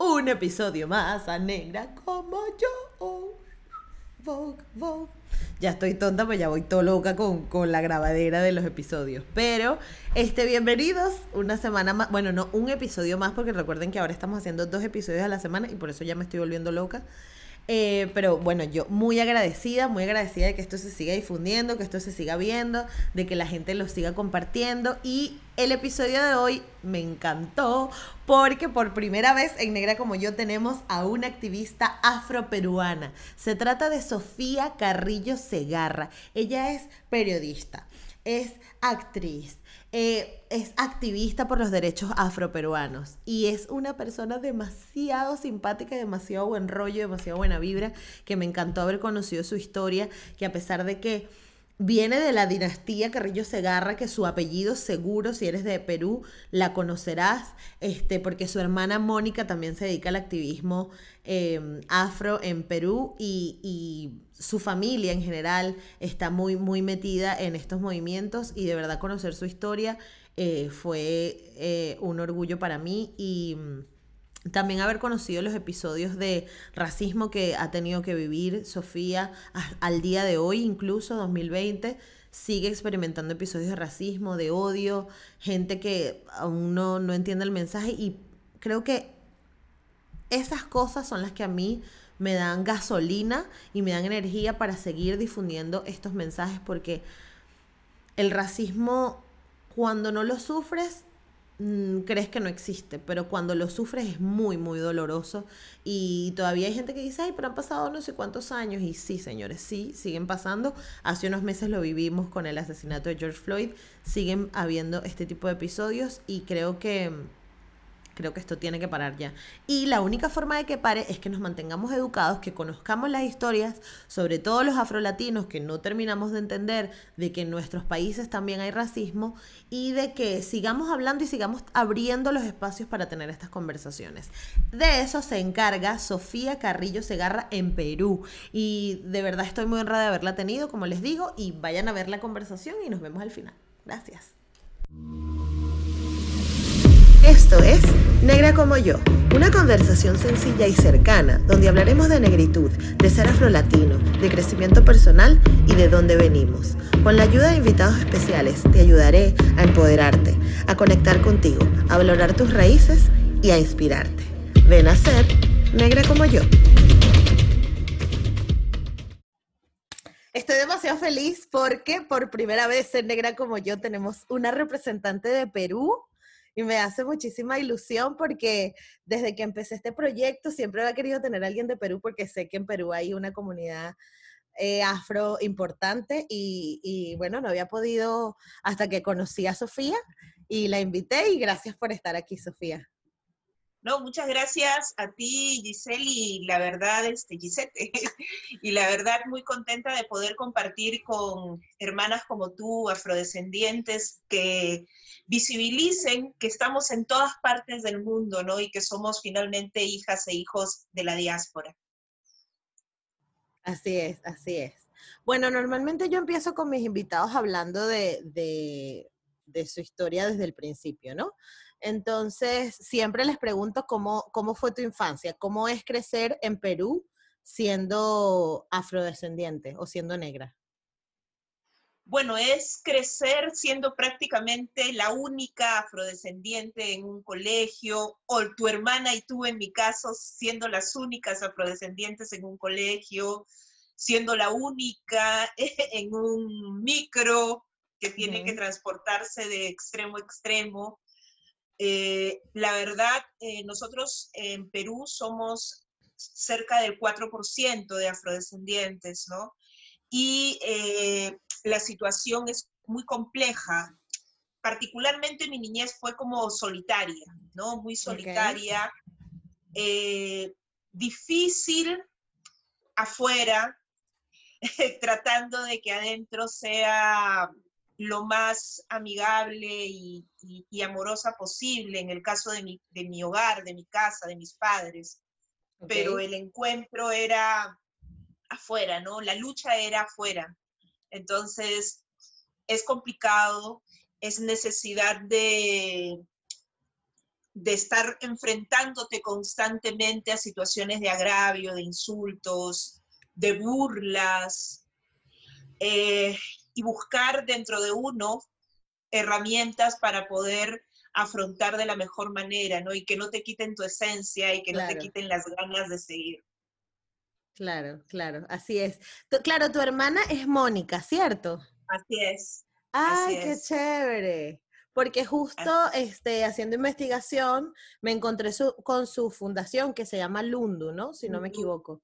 un episodio más a Negra como yo. Vogue, Vogue. Ya estoy tonta, pues ya voy todo loca con, con, la grabadera de los episodios. Pero, este, bienvenidos una semana más. Bueno, no, un episodio más, porque recuerden que ahora estamos haciendo dos episodios a la semana y por eso ya me estoy volviendo loca. Eh, pero bueno, yo muy agradecida, muy agradecida de que esto se siga difundiendo, que esto se siga viendo, de que la gente lo siga compartiendo. Y el episodio de hoy me encantó porque por primera vez en Negra como yo tenemos a una activista afroperuana. Se trata de Sofía Carrillo Segarra. Ella es periodista, es actriz, eh, es activista por los derechos afroperuanos y es una persona demasiado simpática, demasiado buen rollo, demasiado buena vibra, que me encantó haber conocido su historia, que a pesar de que viene de la dinastía Carrillo Segarra, que su apellido seguro, si eres de Perú, la conocerás, este, porque su hermana Mónica también se dedica al activismo em, afro en Perú y, y su familia en general está muy, muy metida en estos movimientos y de verdad conocer su historia eh, fue eh, un orgullo para mí y mm, también haber conocido los episodios de racismo que ha tenido que vivir Sofía al día de hoy, incluso 2020 sigue experimentando episodios de racismo, de odio, gente que aún no, no entiende el mensaje y creo que esas cosas son las que a mí me dan gasolina y me dan energía para seguir difundiendo estos mensajes porque el racismo cuando no lo sufres mm, crees que no existe, pero cuando lo sufres es muy, muy doloroso. Y todavía hay gente que dice, ay, pero han pasado no sé cuántos años. Y sí, señores, sí, siguen pasando. Hace unos meses lo vivimos con el asesinato de George Floyd. Siguen habiendo este tipo de episodios y creo que creo que esto tiene que parar ya. Y la única forma de que pare es que nos mantengamos educados, que conozcamos las historias, sobre todo los afrolatinos que no terminamos de entender de que en nuestros países también hay racismo y de que sigamos hablando y sigamos abriendo los espacios para tener estas conversaciones. De eso se encarga Sofía Carrillo Segarra en Perú y de verdad estoy muy honrada de haberla tenido, como les digo, y vayan a ver la conversación y nos vemos al final. Gracias. Esto es Negra como yo, una conversación sencilla y cercana donde hablaremos de negritud, de ser afrolatino, de crecimiento personal y de dónde venimos. Con la ayuda de invitados especiales te ayudaré a empoderarte, a conectar contigo, a valorar tus raíces y a inspirarte. Ven a ser negra como yo. Estoy demasiado feliz porque por primera vez en Negra como yo tenemos una representante de Perú y me hace muchísima ilusión porque desde que empecé este proyecto siempre había querido tener a alguien de Perú porque sé que en Perú hay una comunidad eh, afro importante y, bueno, no había podido hasta que conocí a Sofía y la invité y gracias por estar aquí, Sofía. No, muchas gracias a ti, Giselle, y la verdad, este, Gisette, y la verdad muy contenta de poder compartir con hermanas como tú, afrodescendientes, que visibilicen que estamos en todas partes del mundo, ¿no? Y que somos finalmente hijas e hijos de la diáspora. Así es, así es. Bueno, normalmente yo empiezo con mis invitados hablando de, de, de su historia desde el principio, ¿no? Entonces, siempre les pregunto cómo, cómo fue tu infancia, cómo es crecer en Perú siendo afrodescendiente o siendo negra. Bueno, es crecer siendo prácticamente la única afrodescendiente en un colegio, o tu hermana y tú, en mi caso, siendo las únicas afrodescendientes en un colegio, siendo la única en un micro que tiene que transportarse de extremo a extremo. Eh, la verdad, eh, nosotros en Perú somos cerca del 4% de afrodescendientes, ¿no? Y eh, la situación es muy compleja. particularmente mi niñez fue como solitaria, ¿no? Muy solitaria, eh, difícil afuera, tratando de que adentro sea lo más amigable y, amorosa posible en el caso de mi, de mi, hogar, de mi casa, de mis padres. Pero el encuentro era afuera, ¿no? La lucha era afuera. Entonces, es complicado, es necesidad de, de estar enfrentándote constantemente a situaciones de agravio, de insultos, de burlas, eh, y buscar dentro de uno herramientas para poder afrontar de la mejor manera, ¿no? Y que no te quiten tu esencia y que no te quiten las ganas de seguir. Claro, claro, así es. claro, tu hermana es Mónica, ¿cierto? Así es. Ay, qué chévere. Porque justo este, haciendo investigación me encontré con su fundación que se llama Lundu, ¿no? Si no me equivoco.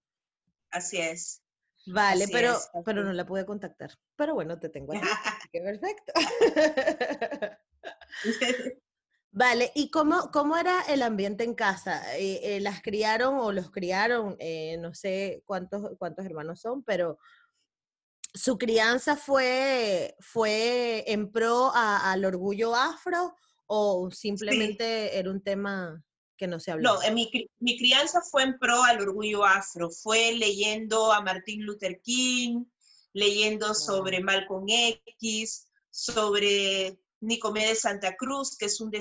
Así es. Vale, pero, pero no la pude contactar. Pero bueno, te tengo aquí. qué perfecto. Vale, ¿y cómo, cómo era el ambiente en casa? Eh, eh, ¿Las criaron o los criaron? Eh, no sé cuántos, cuántos hermanos son, pero su crianza fue, fue en pro al orgullo afro o simplemente era un tema que no se habló? No, mi, mi crianza fue en pro al orgullo afro, fue leyendo a Martin Luther King, leyendo sobre Malcolm X, sobre Nicomé de Santa Cruz, que es un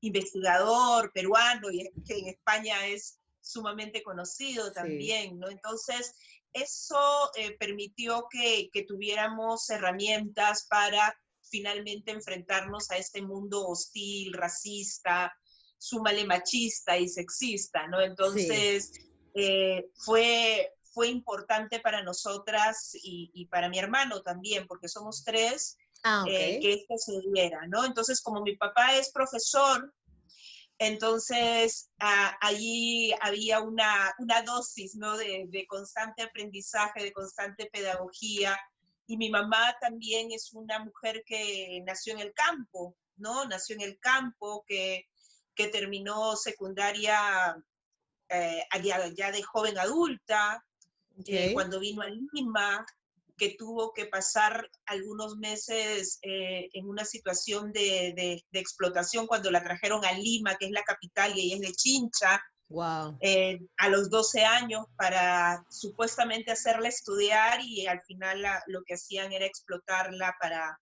investigador peruano y que en España es sumamente conocido también, ¿no? Entonces, eso eh, permitió que, tuviéramos herramientas para finalmente enfrentarnos a este mundo hostil, racista, sumale machista y sexista, ¿no? Entonces, eh, fue, fue importante para nosotras y, para mi hermano también, porque somos tres, ah, eh, que esto se diera, ¿no? Entonces, como mi papá es profesor, entonces, ah, allí había una, dosis ¿no? de, constante aprendizaje, de constante pedagogía. Y mi mamá también es una mujer que nació en el campo, ¿no? Nació en el campo, que, terminó secundaria eh, ya, de joven adulta, eh, cuando vino a Lima, que tuvo que pasar algunos meses eh, en una situación de, explotación cuando la trajeron a Lima, que es la capital y ella es de Chincha, wow. Eh, a los 12 años para supuestamente hacerla estudiar y al final lo que hacían era explotarla para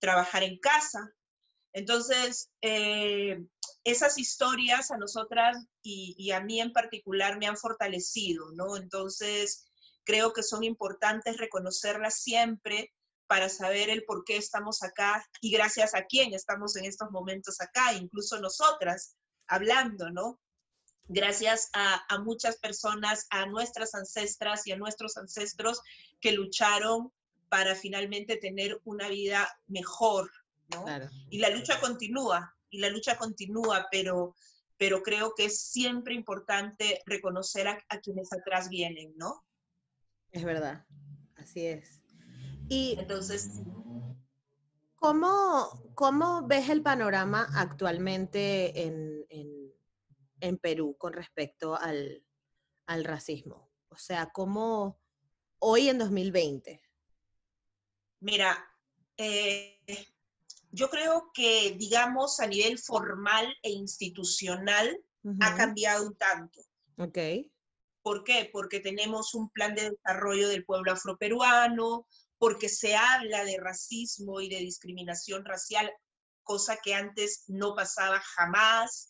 trabajar en casa. Entonces, eh, esas historias a nosotras y, y, a mí en particular me han fortalecido, ¿no? Entonces, creo que son importantes reconocerlas siempre para saber el por qué estamos acá y gracias a quién estamos en estos momentos acá, incluso nosotras hablando, ¿no? Gracias a, muchas personas, a nuestras ancestras y a nuestros ancestros que lucharon para finalmente tener una vida mejor, ¿no? Y la lucha continúa, y la lucha continúa, pero, pero creo que es siempre importante reconocer a, a quienes atrás vienen, ¿no? Es verdad, así es. Y entonces, ¿cómo, cómo ves el panorama actualmente en, en, Perú con respecto al, al, racismo? O sea, ¿cómo hoy en 2020? Mira, eh, yo creo que, digamos, a nivel formal e institucional ha cambiado un tanto. Ok. ¿Por qué? Porque tenemos un plan de desarrollo del pueblo afroperuano, porque se habla de racismo y de discriminación racial, cosa que antes no pasaba jamás.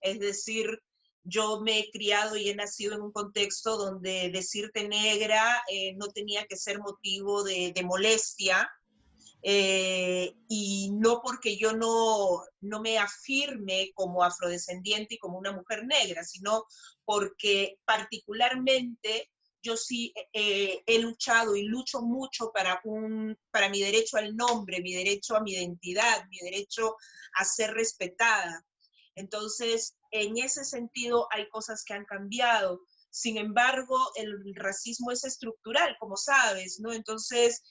Es decir, yo me he criado y he nacido en un contexto donde decirte negra eh, no tenía que ser motivo de molestia, eh, y no porque yo no, no me afirme como afrodescendiente y como una mujer negra, sino porque particularmente yo sí eh, he luchado y lucho mucho para, un, para mi derecho al nombre, mi derecho a mi identidad, mi derecho a ser respetada. Entonces, en ese sentido hay cosas que han cambiado. Sin embargo, el racismo es estructural, como sabes, ¿no? Entonces,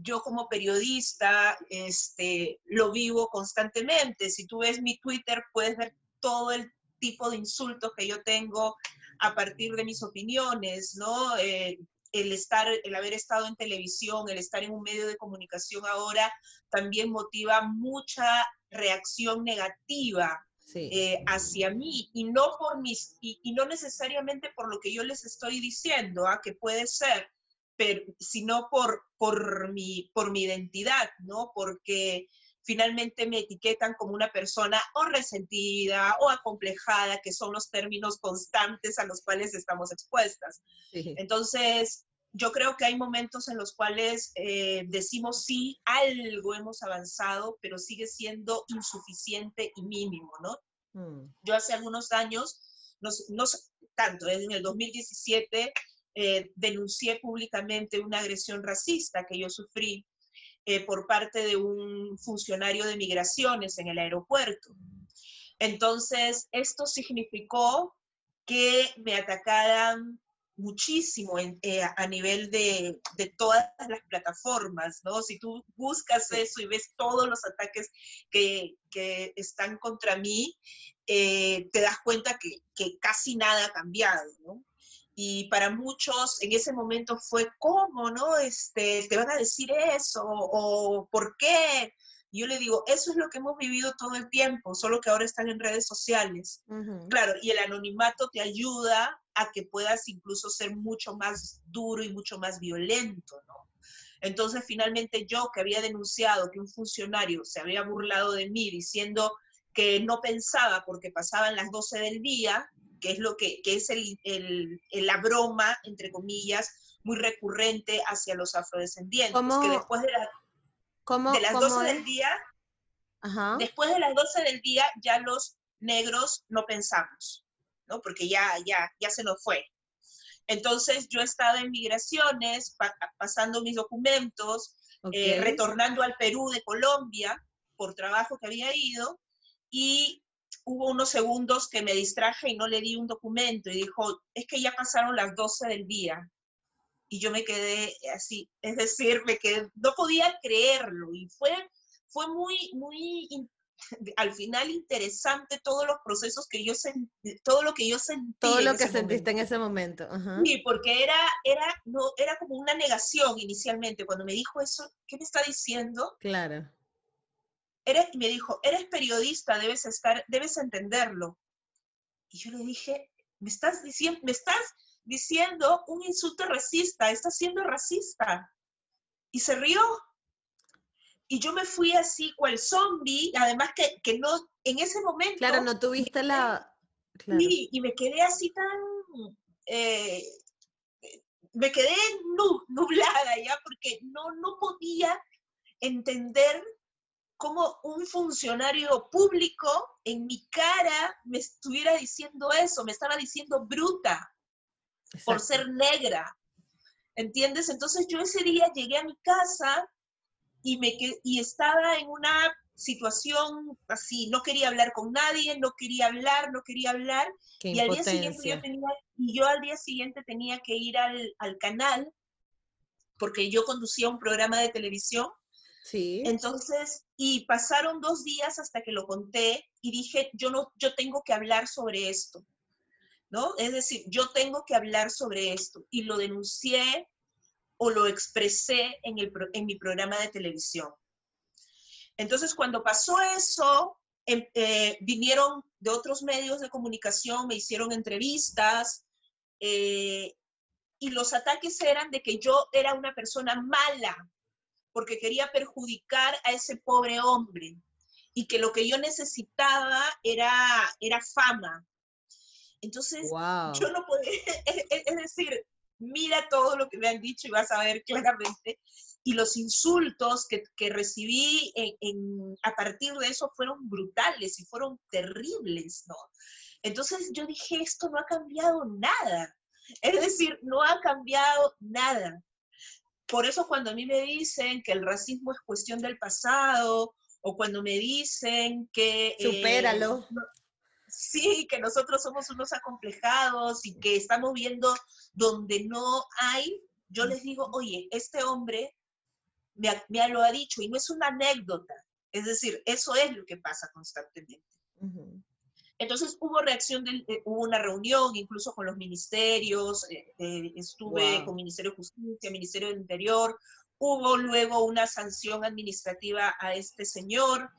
yo como periodista este, lo vivo constantemente. Si tú ves mi Twitter, puedes ver todo el tipo de insultos que yo tengo a partir de mis opiniones, ¿no? Eh, el estar, el haber estado en televisión, el estar en un medio de comunicación ahora, también motiva mucha reacción negativa eh, hacia mí y no por mis y, no necesariamente por lo que yo les estoy diciendo, ¿ah? que puede ser, pero sino por por mi por mi identidad, ¿no? Porque finalmente me etiquetan como una persona o resentida o acomplejada, que son los términos constantes a los cuales estamos expuestas. Entonces, yo creo que hay momentos en los cuales eh, decimos sí, algo hemos avanzado, pero sigue siendo insuficiente y mínimo, ¿no? Mm. Yo hace algunos años, no, no tanto, en el 2017 eh, denuncié públicamente una agresión racista que yo sufrí eh, por parte de un funcionario de migraciones en el aeropuerto. Entonces, esto significó que me atacaran muchísimo eh, a nivel de, todas las plataformas, ¿no? Si tú buscas eso y ves todos los ataques que, están contra mí, eh, te das cuenta que, que, casi nada ha cambiado, ¿no? Y para muchos en ese momento fue, ¿cómo, no? Este, te van a decir eso, o ¿por qué? yo le digo, eso es lo que hemos vivido todo el tiempo, solo que ahora están en redes sociales. Claro, y el anonimato te ayuda a que puedas incluso ser mucho más duro y mucho más violento, ¿no? Entonces, finalmente yo que había denunciado que un funcionario se había burlado de mí diciendo que no pensaba porque pasaban las 12 del día, que es lo que, es el, la broma, entre comillas, muy recurrente hacia los afrodescendientes, que después de, de las 12 del día, después de las 12 del día ya los negros no pensamos, ¿no? Porque ya, ya, ya se nos fue. Entonces yo he estado en migraciones, pasando mis documentos, eh, retornando al Perú de Colombia por trabajo que había ido y hubo unos segundos que me distraje y no le di un documento y dijo, es que ya pasaron las 12 del día. Y yo me quedé así, es decir, me quedé, no podía creerlo y fue, fue muy, muy, al final interesante todos los procesos que yo sentí, todo lo que yo sentí. Todo lo que sentiste en ese momento. Sí, porque era, era, no, era como una negación inicialmente. Cuando me dijo eso, ¿qué me está diciendo? Claro me dijo, eres periodista, debes estar, debes entenderlo. Y yo le dije, me estás diciendo, me estás diciendo un insulto racista, estás siendo racista. Y se rió. Y yo me fui así, cual zombie, además que, que no, en ese momento... Claro, no tuviste la... Sí, y me quedé así tan... Eh, me quedé nublada ya, porque no, no podía entender como un funcionario público en mi cara me estuviera diciendo eso, me estaba diciendo bruta por ser negra. ¿Entiendes? Entonces yo ese día llegué a mi casa y, me, y estaba en una situación así, no quería hablar con nadie, no quería hablar, no quería hablar. y al día siguiente yo tenía, y yo al día siguiente tenía que ir al, al canal, porque yo conducía un programa de televisión Sí. Entonces, y pasaron dos días hasta que lo conté y dije, yo no, yo tengo que hablar sobre esto, ¿no? Es decir, yo tengo que hablar sobre esto y lo denuncié o lo expresé en, el, en mi programa de televisión. Entonces, cuando pasó eso, em, eh, vinieron de otros medios de comunicación, me hicieron entrevistas eh, y los ataques eran de que yo era una persona mala, porque quería perjudicar a ese pobre hombre y que lo que yo necesitaba era, era fama. Entonces, yo no podía, es, decir, mira todo lo que me han dicho y vas a ver claramente. Y los insultos que, que recibí en, a partir de eso fueron brutales y fueron terribles, ¿no? Entonces yo dije, esto no ha cambiado nada. Es decir, no ha cambiado nada. Por eso cuando a mí me dicen que el racismo es cuestión del pasado, o cuando me dicen que... Eh, Supéralo. sí, que nosotros somos unos acomplejados y que estamos viendo donde no hay, yo les digo, oye, este hombre me, lo ha dicho y no es una anécdota. Es decir, eso es lo que pasa constantemente. Entonces hubo reacción, eh, hubo una reunión incluso con los ministerios, eh, eh, estuve con Ministerio de Justicia, Ministerio del Interior, hubo luego una sanción administrativa a este señor.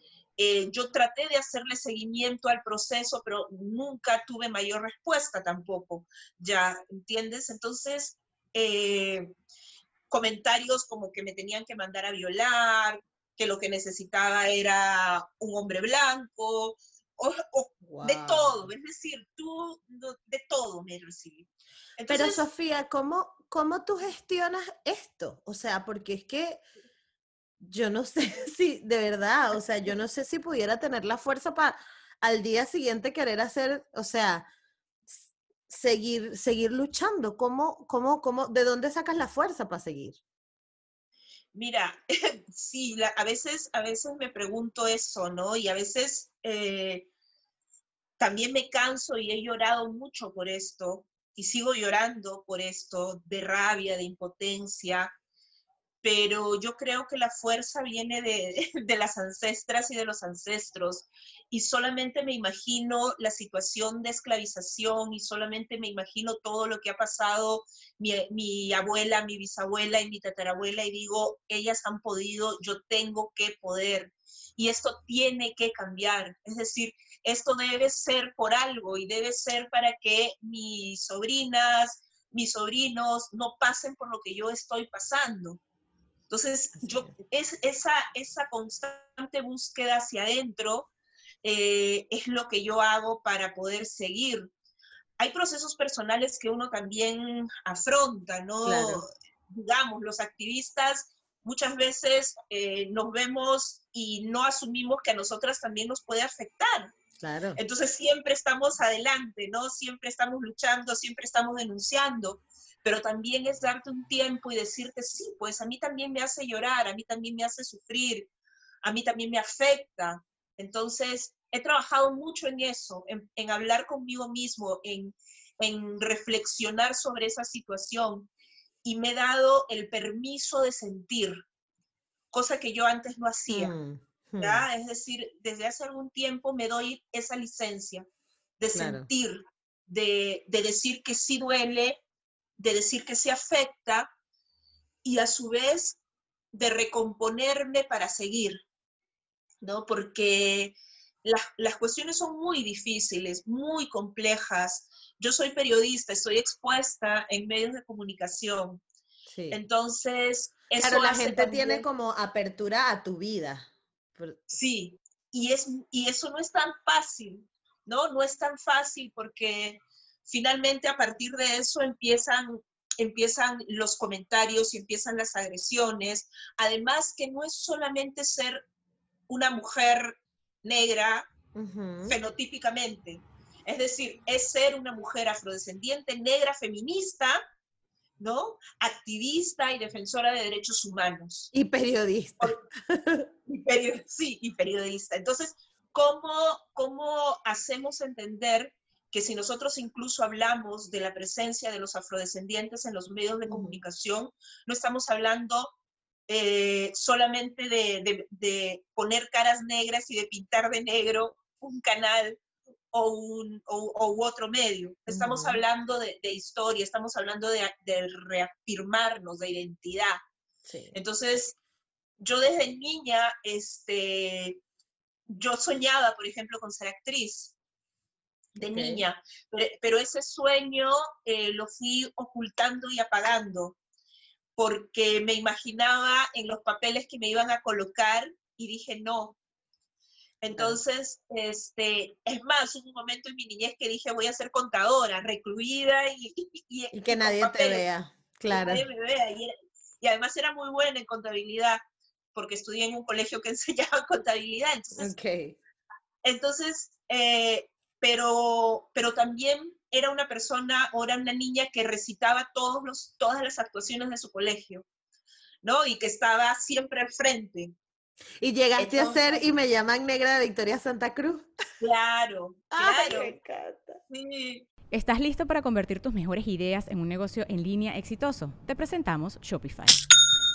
yo traté de hacerle seguimiento al proceso, pero nunca tuve mayor respuesta tampoco, ¿ya entiendes? Entonces, comentarios como que me tenían que mandar a violar, que lo que necesitaba era un hombre blanco, o, de todo, es decir, tú de todo me recibí. Pero Sofía, ¿cómo, ¿cómo tú gestionas esto? O sea, porque es que yo no sé si, de verdad, o sea, yo no sé si pudiera tener la fuerza para al día siguiente querer hacer, o sea, seguir, seguir luchando? ¿Cómo, cómo, cómo, ¿De dónde sacas la fuerza para seguir? Mira, sí, a, veces, a veces me pregunto eso, ¿no? Y a veces eh, también me canso y he llorado mucho por esto y sigo llorando por esto de rabia, de impotencia, pero yo creo que la fuerza viene de, las ancestras y de los ancestros. Y solamente me imagino la situación de esclavización y solamente me imagino todo lo que ha pasado mi, abuela, mi bisabuela y mi tatarabuela y digo, ellas han podido, yo tengo que poder. Y esto tiene que cambiar. Es decir, esto debe ser por algo y debe ser para que mis sobrinas, mis sobrinos no pasen por lo que yo estoy pasando. Entonces, yo, es, esa, esa constante búsqueda hacia adentro eh, es lo que yo hago para poder seguir. Hay procesos personales que uno también afronta, ¿no? Digamos, los activistas muchas veces eh, nos vemos y no asumimos que a nosotras también nos puede afectar. Claro. Entonces siempre estamos adelante, ¿no? Siempre estamos luchando, siempre estamos denunciando pero también es darte un tiempo y decirte, sí, pues a mí también me hace llorar, a mí también me hace sufrir, a mí también me afecta. Entonces, he trabajado mucho en eso, en, hablar conmigo mismo, en, reflexionar sobre esa situación y me he dado el permiso de sentir, cosa que yo antes no hacía. Mm. Es decir, desde hace algún tiempo me doy esa licencia de sentir, de, de, decir que sí duele, de decir que se afecta y a su vez de recomponerme para seguir, ¿no? Porque las, cuestiones son muy difíciles, muy complejas. Yo soy periodista, estoy expuesta en medios de comunicación. Entonces, eso la gente tiene como apertura a tu vida. Sí, y, es, y eso no es tan fácil, ¿no? No es tan fácil porque finalmente a partir de eso empiezan, empiezan los comentarios y empiezan las agresiones. Además que no es solamente ser una mujer negra fenotípicamente, es decir, es ser una mujer afrodescendiente, negra, feminista, ¿no? Activista y defensora de derechos humanos. Y periodista. sí, y periodista. Entonces, ¿cómo, ¿cómo hacemos entender que si nosotros incluso hablamos de la presencia de los afrodescendientes en los medios de comunicación, no estamos hablando eh, solamente de, poner caras negras y de pintar de negro un canal o, un, o, otro medio. Estamos hablando de, historia, estamos hablando de, reafirmarnos, de identidad. Entonces, yo desde niña, este, yo soñaba, por ejemplo, con ser actriz de niña, pero, ese sueño eh, lo fui ocultando y apagando, porque me imaginaba en los papeles que me iban a colocar y dije no. Entonces, este, es más, hubo un momento en mi niñez que dije voy a ser contadora, recluida y, y, que nadie te vea, claro. nadie me vea. Y, además era muy buena en contabilidad, porque estudié en un colegio que enseñaba contabilidad. Entonces, okay. entonces eh, pero, pero también era una persona o era una niña que recitaba todos los, todas las actuaciones de su colegio, ¿no? Y que estaba siempre al frente. ¿Y llegaste a ser y me llaman negra de Victoria Santa Cruz? Claro, claro. me encanta. ¿Estás listo para convertir tus mejores ideas en un negocio en línea exitoso? Te presentamos Shopify.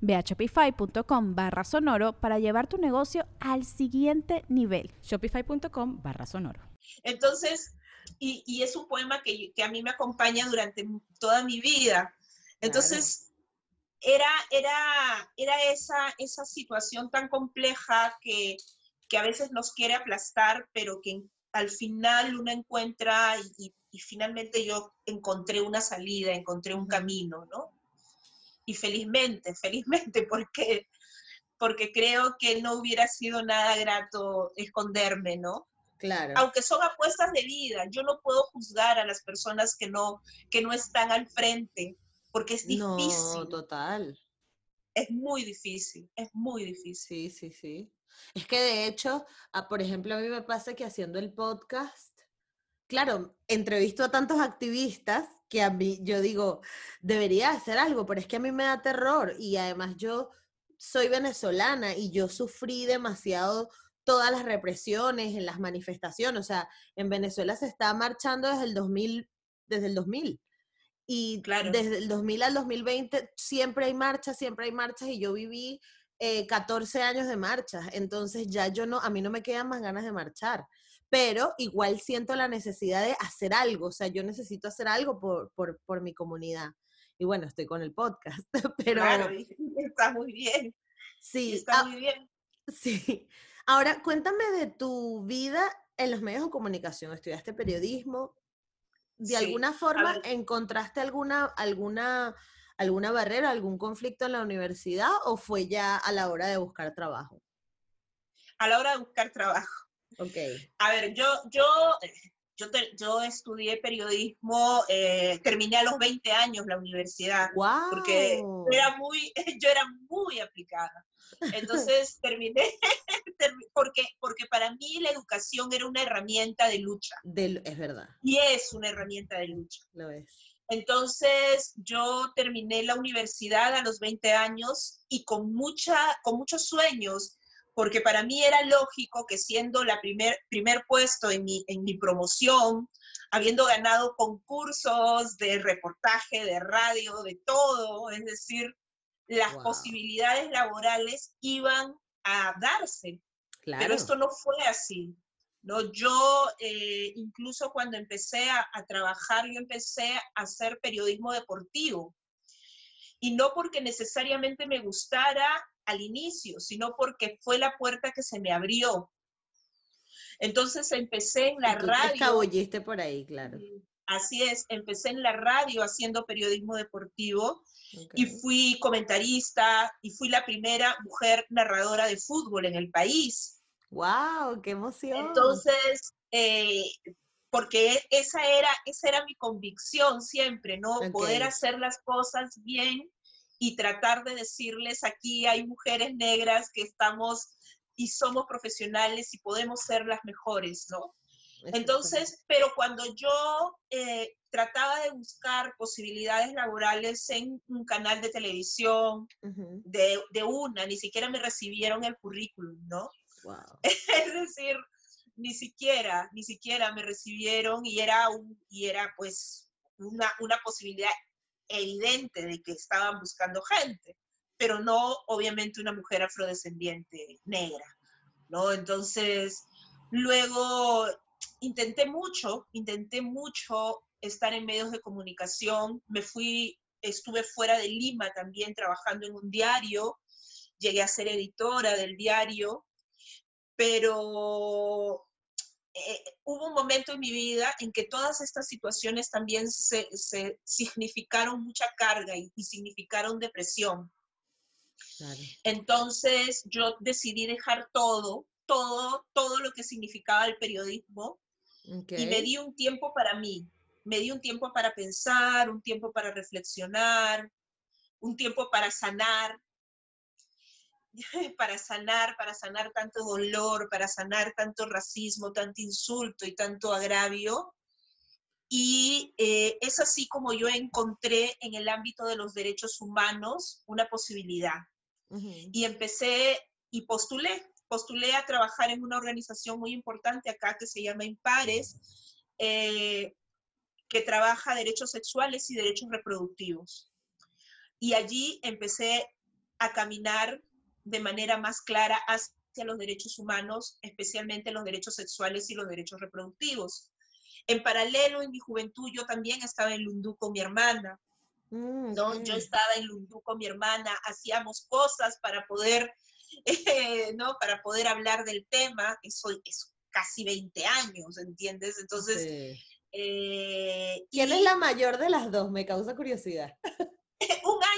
Ve a shopify.com barra sonoro para llevar tu negocio al siguiente nivel. Shopify.com barra sonoro. Entonces, y, es un poema que, a mí me acompaña durante toda mi vida. Entonces, era, era, era esa, esa situación tan compleja que, que a veces nos quiere aplastar, pero que al final uno encuentra y, y, finalmente yo encontré una salida, encontré un camino, ¿no? Y felizmente, felizmente, porque, porque creo que no hubiera sido nada grato esconderme, ¿no? Claro. Aunque son apuestas de vida, yo no puedo juzgar a las personas que no, que no están al frente, porque es difícil. No, total. Es muy difícil, es muy difícil. Sí, sí, sí. Es que de hecho, a, por ejemplo, a mí me pasa que haciendo el podcast, claro, entrevisto a tantos activistas que a mí, yo digo, debería hacer algo, pero es que a mí me da terror y además yo soy venezolana y yo sufrí demasiado todas las represiones en las manifestaciones, o sea, en Venezuela se está marchando desde el 2000, desde el 2000. Y claro. desde el 2000 al 2020 siempre hay marchas, siempre hay marchas y yo viví 14 eh, años de marchas, entonces ya yo no, a mí no me quedan más ganas de marchar pero igual siento la necesidad de hacer algo, o sea, yo necesito hacer algo por, por, por mi comunidad. Y bueno, estoy con el podcast, pero... Claro, está muy bien. Sí. Está muy bien. Sí. Ahora, cuéntame de tu vida en los medios de comunicación. Estudiaste periodismo. ¿De alguna forma encontraste alguna, alguna, alguna barrera, algún conflicto en la universidad o fue ya a la hora de buscar trabajo? A la hora de buscar trabajo. A ver, yo, yo, yo, yo estudié periodismo, eh, terminé a los 20 años la universidad, porque era muy, yo era muy aplicada. Entonces terminé, porque, porque para mí la educación era una herramienta de lucha. es verdad. Y es una herramienta de lucha. Lo es. Entonces yo terminé la universidad a los 20 años y con, mucha, con muchos sueños porque para mí era lógico que siendo la primer, primer puesto en mi, en mi promoción, habiendo ganado concursos de reportaje, de radio, de todo, es decir, las posibilidades laborales iban a darse. Pero esto no fue así. ¿no? Yo, eh, incluso cuando empecé a, a, trabajar, yo empecé a hacer periodismo deportivo. Y no porque necesariamente me gustara al inicio, sino porque fue la puerta que se me abrió. Entonces empecé en la radio. escabulliste por ahí, claro. Así es, empecé en la radio haciendo periodismo deportivo y fui comentarista y fui la primera mujer narradora de fútbol en el país. ¡Wow! ¡Qué emoción! Entonces, eh, porque esa era, esa era mi convicción siempre, ¿no? Poder hacer las cosas bien y tratar de decirles aquí hay mujeres negras que estamos y somos profesionales y podemos ser las mejores, ¿no? Entonces, pero cuando yo eh, trataba de buscar posibilidades laborales en un canal de televisión, de, de, una, ni siquiera me recibieron el currículum, ¿no? Wow. es decir, ni siquiera, ni siquiera me recibieron y era, un, y era pues una, una posibilidad evidente de que estaban buscando gente, pero no obviamente una mujer afrodescendiente negra, ¿no? Entonces, luego intenté mucho, intenté mucho estar en medios de comunicación, me fui, estuve fuera de Lima también trabajando en un diario, llegué a ser editora del diario, pero eh, hubo un momento en mi vida en que todas estas situaciones también se, significaron mucha carga y, significaron depresión. Entonces yo decidí dejar todo, todo, todo lo que significaba el periodismo y me di un tiempo para mí, me di un tiempo para pensar, un tiempo para reflexionar, un tiempo para sanar, para sanar, para sanar tanto dolor, para sanar tanto racismo, tanto insulto y tanto agravio. Y eh, es así como yo encontré en el ámbito de los derechos humanos una posibilidad. Y empecé y postulé, postulé a trabajar en una organización muy importante acá que se llama Impares, eh, que trabaja derechos sexuales y derechos reproductivos. Y allí empecé a caminar de manera más clara hacia los derechos humanos, especialmente los derechos sexuales y los derechos reproductivos. En paralelo, en mi juventud, yo también estaba en Lundú con mi hermana. Mm, ¿no? Yo estaba en Lundú con mi hermana, hacíamos cosas para poder, eh, ¿no? Para poder hablar del tema. Eso es casi 20 años, ¿entiendes? Entonces... Eh, ¿Quién es la mayor de las dos? Me causa curiosidad.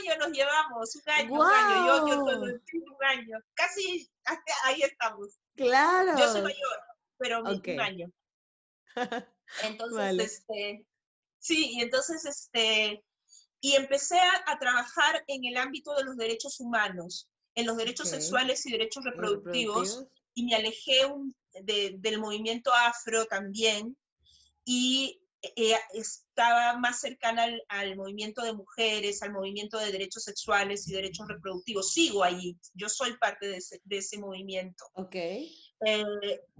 Un año nos llevamos, un año, un año. Yo, yo un año. Casi ahí estamos. Claro. Yo soy mayor, pero un año. Entonces, este, sí, y entonces, este, y empecé a, trabajar en el ámbito de los derechos humanos, en los derechos sexuales y derechos reproductivos, y me alejé del movimiento afro también, y eh, estaba más cercana al, movimiento de mujeres, al movimiento de derechos sexuales y derechos reproductivos. Sigo allí, yo soy parte de ese, movimiento. Ok. Eh,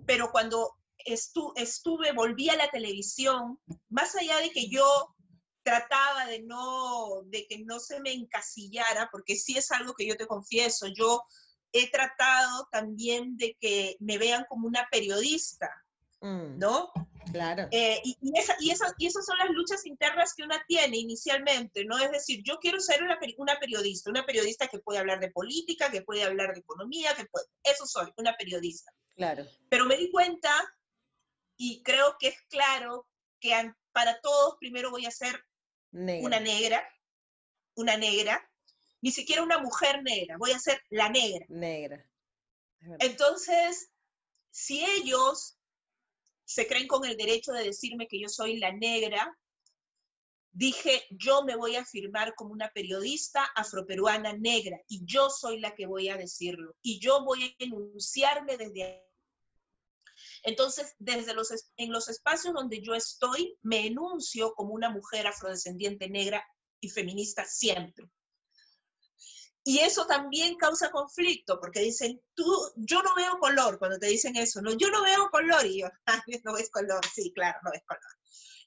pero cuando estuve, volví a la televisión, más allá de que yo trataba de no, de que no se me encasillara, porque sí es algo que yo te confieso, yo he tratado también de que me vean como una periodista, mm. ¿no? Claro. Eh, y, y, esa, y, y, esas son las luchas internas que una tiene inicialmente, ¿no? Es decir, yo quiero ser una, una, periodista, una periodista que puede hablar de política, que puede hablar de economía, que puede, eso soy, una periodista. Claro. Pero me di cuenta, y creo que es claro, que para todos primero voy a ser una negra, una negra, ni siquiera una mujer negra, voy a ser la negra. Negra. Entonces, si ellos se creen con el derecho de decirme que yo soy la negra, dije, yo me voy a afirmar como una periodista afroperuana negra y yo soy la que voy a decirlo y yo voy a enunciarme desde ahí. Entonces, desde los, en los espacios donde yo estoy, me enuncio como una mujer afrodescendiente negra y feminista siempre. Y eso también causa conflicto, porque dicen, tú, yo no veo color cuando te dicen eso, ¿no? Yo no veo color, y yo, no ves color, sí, claro, no ves color.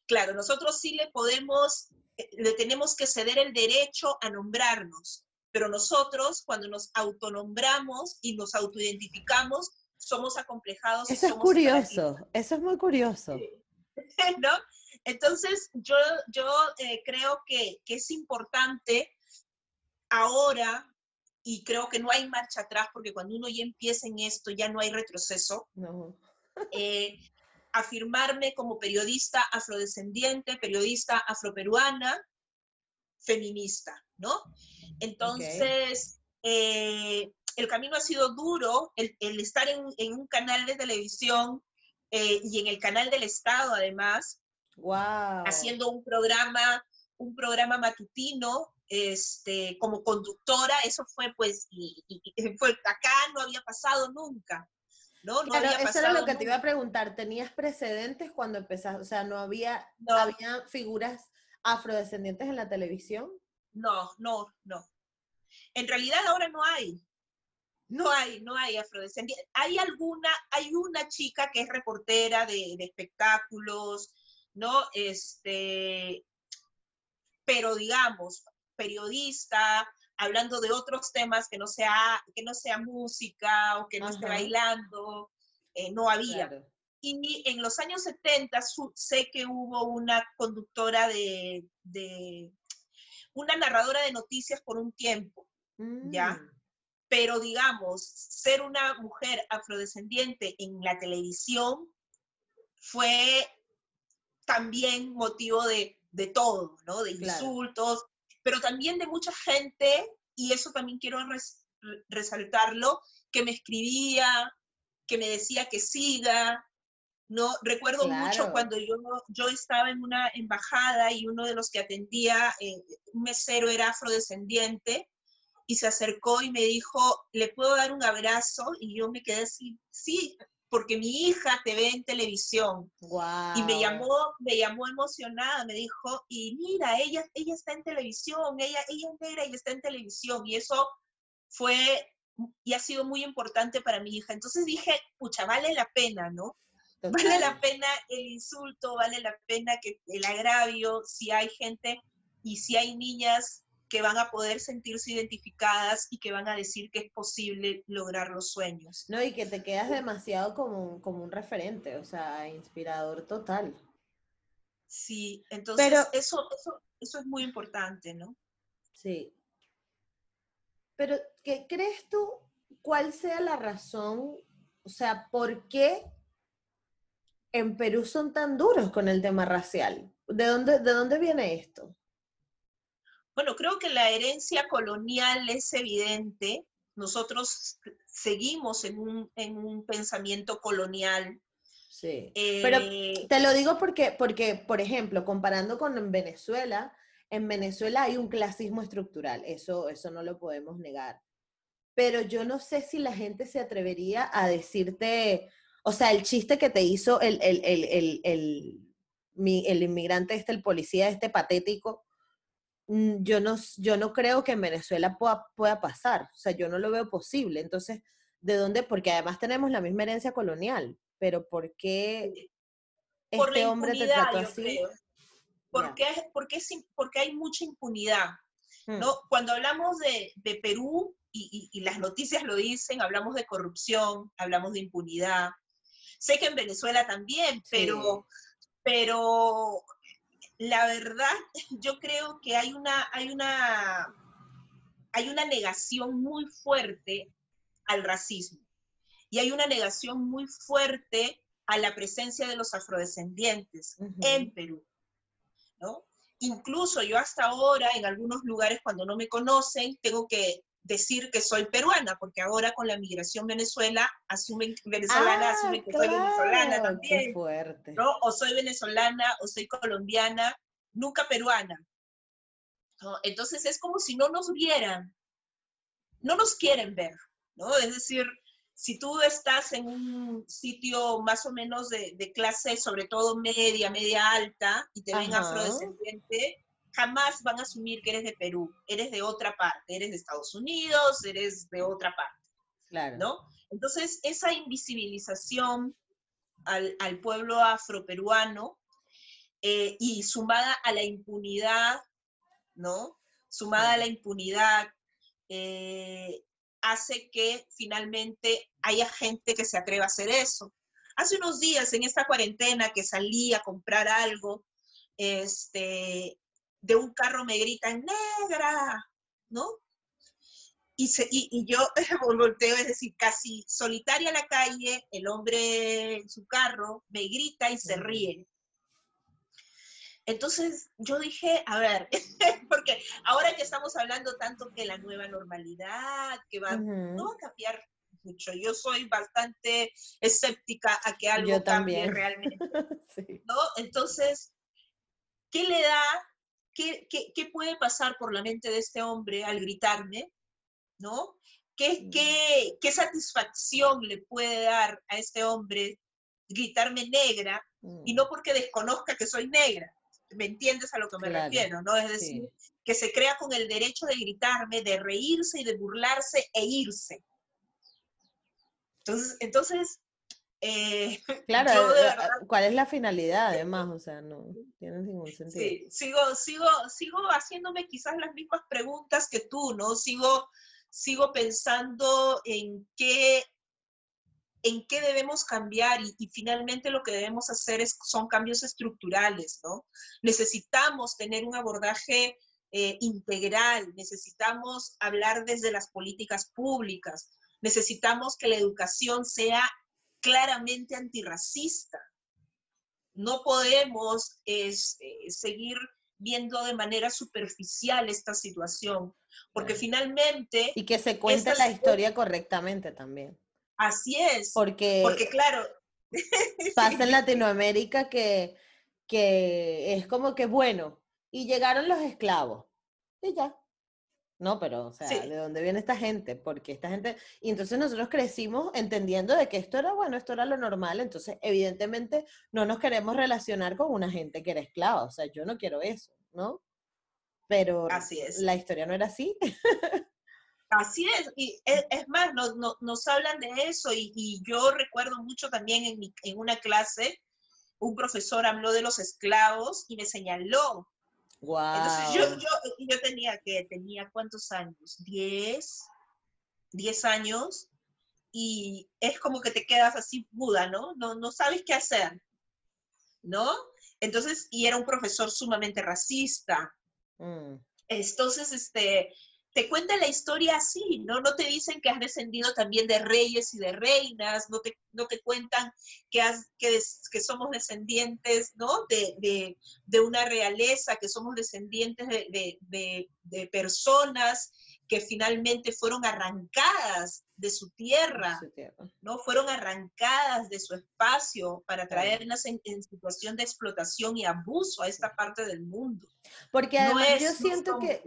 Claro, nosotros sí le podemos, eh, le tenemos que ceder el derecho a nombrarnos, pero nosotros cuando nos autonombramos y nos autoidentificamos, somos acomplejados. Eso es curioso, eso es muy curioso. ¿No? Entonces, yo, yo eh, creo que, que es importante ahora, y creo que no hay marcha atrás, porque cuando uno ya empieza en esto, ya no hay retroceso, eh, afirmarme como periodista afrodescendiente, periodista afroperuana, feminista, ¿no? Entonces, eh, el camino ha sido duro, el, estar en, un canal de televisión eh, y en el canal del Estado, además, haciendo un programa, un programa matutino este, como conductora, eso fue pues, y, fue, acá no había pasado nunca. ¿no? no claro, eso era lo que te iba a preguntar. ¿Tenías precedentes cuando empezaste? O sea, ¿no había, no. había figuras afrodescendientes en la televisión? No, no, no. En realidad ahora no hay. No hay, no hay afrodescendientes. Hay alguna, hay una chica que es reportera de, de espectáculos, ¿no? Este, pero digamos, periodista, hablando de otros temas que no sea, que no sea música o que no esté bailando, eh, no había. Y en los años 70 sé que hubo una conductora de, una narradora de noticias por un tiempo, ¿ya? Mm. Pero digamos, ser una mujer afrodescendiente en la televisión fue también motivo de, de todo, ¿no? De insultos, pero también de mucha gente, y eso también quiero resaltarlo, que me escribía, que me decía que siga, ¿no? Recuerdo mucho cuando yo, yo estaba en una embajada y uno de los que atendía, eh, un mesero era afrodescendiente, y se acercó y me dijo, ¿le puedo dar un abrazo? Y yo me quedé así, sí, porque mi hija te ve en televisión. Y me llamó, me llamó emocionada, me dijo, y mira, ella, ella está en televisión, ella, ella es negra y está en televisión. Y eso fue y ha sido muy importante para mi hija. Entonces dije, pucha, vale la pena, ¿no? Vale la pena el insulto, vale la pena que el agravio, si hay gente y si hay niñas que van a poder sentirse identificadas y que van a decir que es posible lograr los sueños. No, y que te quedas demasiado como un, como un referente, o sea, inspirador total. Sí, entonces Pero, eso, eso, eso es muy importante, ¿no? Sí. Pero, ¿qué crees tú? ¿Cuál sea la razón? O sea, ¿por qué en Perú son tan duros con el tema racial? ¿De dónde, de dónde viene esto? Bueno, creo que la herencia colonial es evidente. Nosotros seguimos en un, en un pensamiento colonial. Sí. Pero eh, te lo digo porque, porque, por ejemplo, comparando con Venezuela, en Venezuela hay un clasismo estructural, eso, eso no lo podemos negar. Pero yo no sé si la gente se atrevería a decirte, o sea, el chiste que te hizo el, el, el, el inmigrante este, el policía este patético, yo no, yo no creo que en Venezuela pueda, pueda pasar, o sea, yo no lo veo posible. Entonces, ¿de dónde? Porque además tenemos la misma herencia colonial, pero ¿por qué este hombre te trató así? porque, porque, porque hay mucha impunidad. Mm. ¿no? Cuando hablamos de, de Perú, y, y, las noticias lo dicen, hablamos de corrupción, hablamos de impunidad. Sé que en Venezuela también, pero, pero la verdad, yo creo que hay una, hay una, hay una negación muy fuerte al racismo. Y hay una negación muy fuerte a la presencia de los afrodescendientes en Perú. Incluso yo hasta ahora, en algunos lugares, cuando no me conocen, tengo que decir que soy peruana, porque ahora con la migración Venezuela, asumen, venezolana, ah, asumen que soy venezolana también. fuerte. O soy venezolana, o soy colombiana, nunca peruana. Entonces es como si no nos vieran, no nos quieren ver, ¿no? Es decir, si tú estás en un sitio más o menos de, clase, sobre todo media, media alta, y te ven afrodescendiente, jamás van a asumir que eres de Perú, eres de otra parte, eres de Estados Unidos, eres de otra parte. Claro. ¿No? Entonces, esa invisibilización al, pueblo afroperuano eh, y sumada a la impunidad, ¿no? Sumada a la impunidad, eh, hace que finalmente haya gente que se atreva a hacer eso. Hace unos días en esta cuarentena que salí a comprar algo, este, de un carro me gritan, negra, ¿no? Y, y, yo volteo, es decir, casi solitaria a la calle, el hombre en su carro me grita y se ríe. Entonces yo dije, a ver, porque ahora que estamos hablando tanto que la nueva normalidad, que va, no va a cambiar mucho. Yo soy bastante escéptica a que algo cambie realmente. ¿no? Entonces, ¿qué le da, qué, qué, qué, puede pasar por la mente de este hombre al gritarme? ¿No? ¿Qué, mm. qué, qué satisfacción le puede dar a este hombre gritarme negra? Y mm. no porque desconozca que soy negra, ¿me entiendes a lo que me refiero? ¿no? Es decir, que se crea con el derecho de gritarme, de reírse y de burlarse e irse. Entonces, entonces eh, claro, eh, ¿cuál es la finalidad además? O sea, no tiene ningún sentido. Sí, sigo, sigo, sigo haciéndome quizás las mismas preguntas que tú, ¿no? Sigo, sigo pensando en qué en qué debemos cambiar y, finalmente lo que debemos hacer es, son cambios estructurales, ¿no? Necesitamos tener un abordaje eh, integral, necesitamos hablar desde las políticas públicas, necesitamos que la educación sea claramente antirracista, no podemos es, eh, seguir viendo de manera superficial esta situación, porque finalmente... Y que se cuente la historia correctamente también. Así es. Porque, porque claro... pasa en Latinoamérica que, que es como que, bueno, y llegaron los esclavos, y ya. No, pero, o sea, ¿de dónde viene esta gente? Porque esta gente, y entonces nosotros crecimos entendiendo de que esto era bueno, esto era lo normal, entonces evidentemente no nos queremos relacionar con una gente que era esclava, o sea, yo no quiero eso, ¿no? Pero así es. la historia no era así. Así es, y es, más, nos hablan de eso y, yo recuerdo mucho también en, en una clase, un profesor habló de los esclavos y me señaló entonces yo, yo, yo tenía que, tenía cuántos años, 10, 10 años, y es como que te quedas así muda, ¿no? No, no sabes qué hacer, ¿no? Entonces, y era un profesor sumamente racista. Mm. Entonces, este, te cuentan la historia así, ¿no? No te dicen que has descendido también de reyes y de reinas, no te, no te cuentan que, has, que, que somos descendientes, ¿no? De, una realeza, que somos descendientes de, personas que finalmente fueron arrancadas de su tierra, ¿no? Fueron arrancadas de su espacio para traerlas en, situación de explotación y abuso a esta parte del mundo. Porque además yo siento que,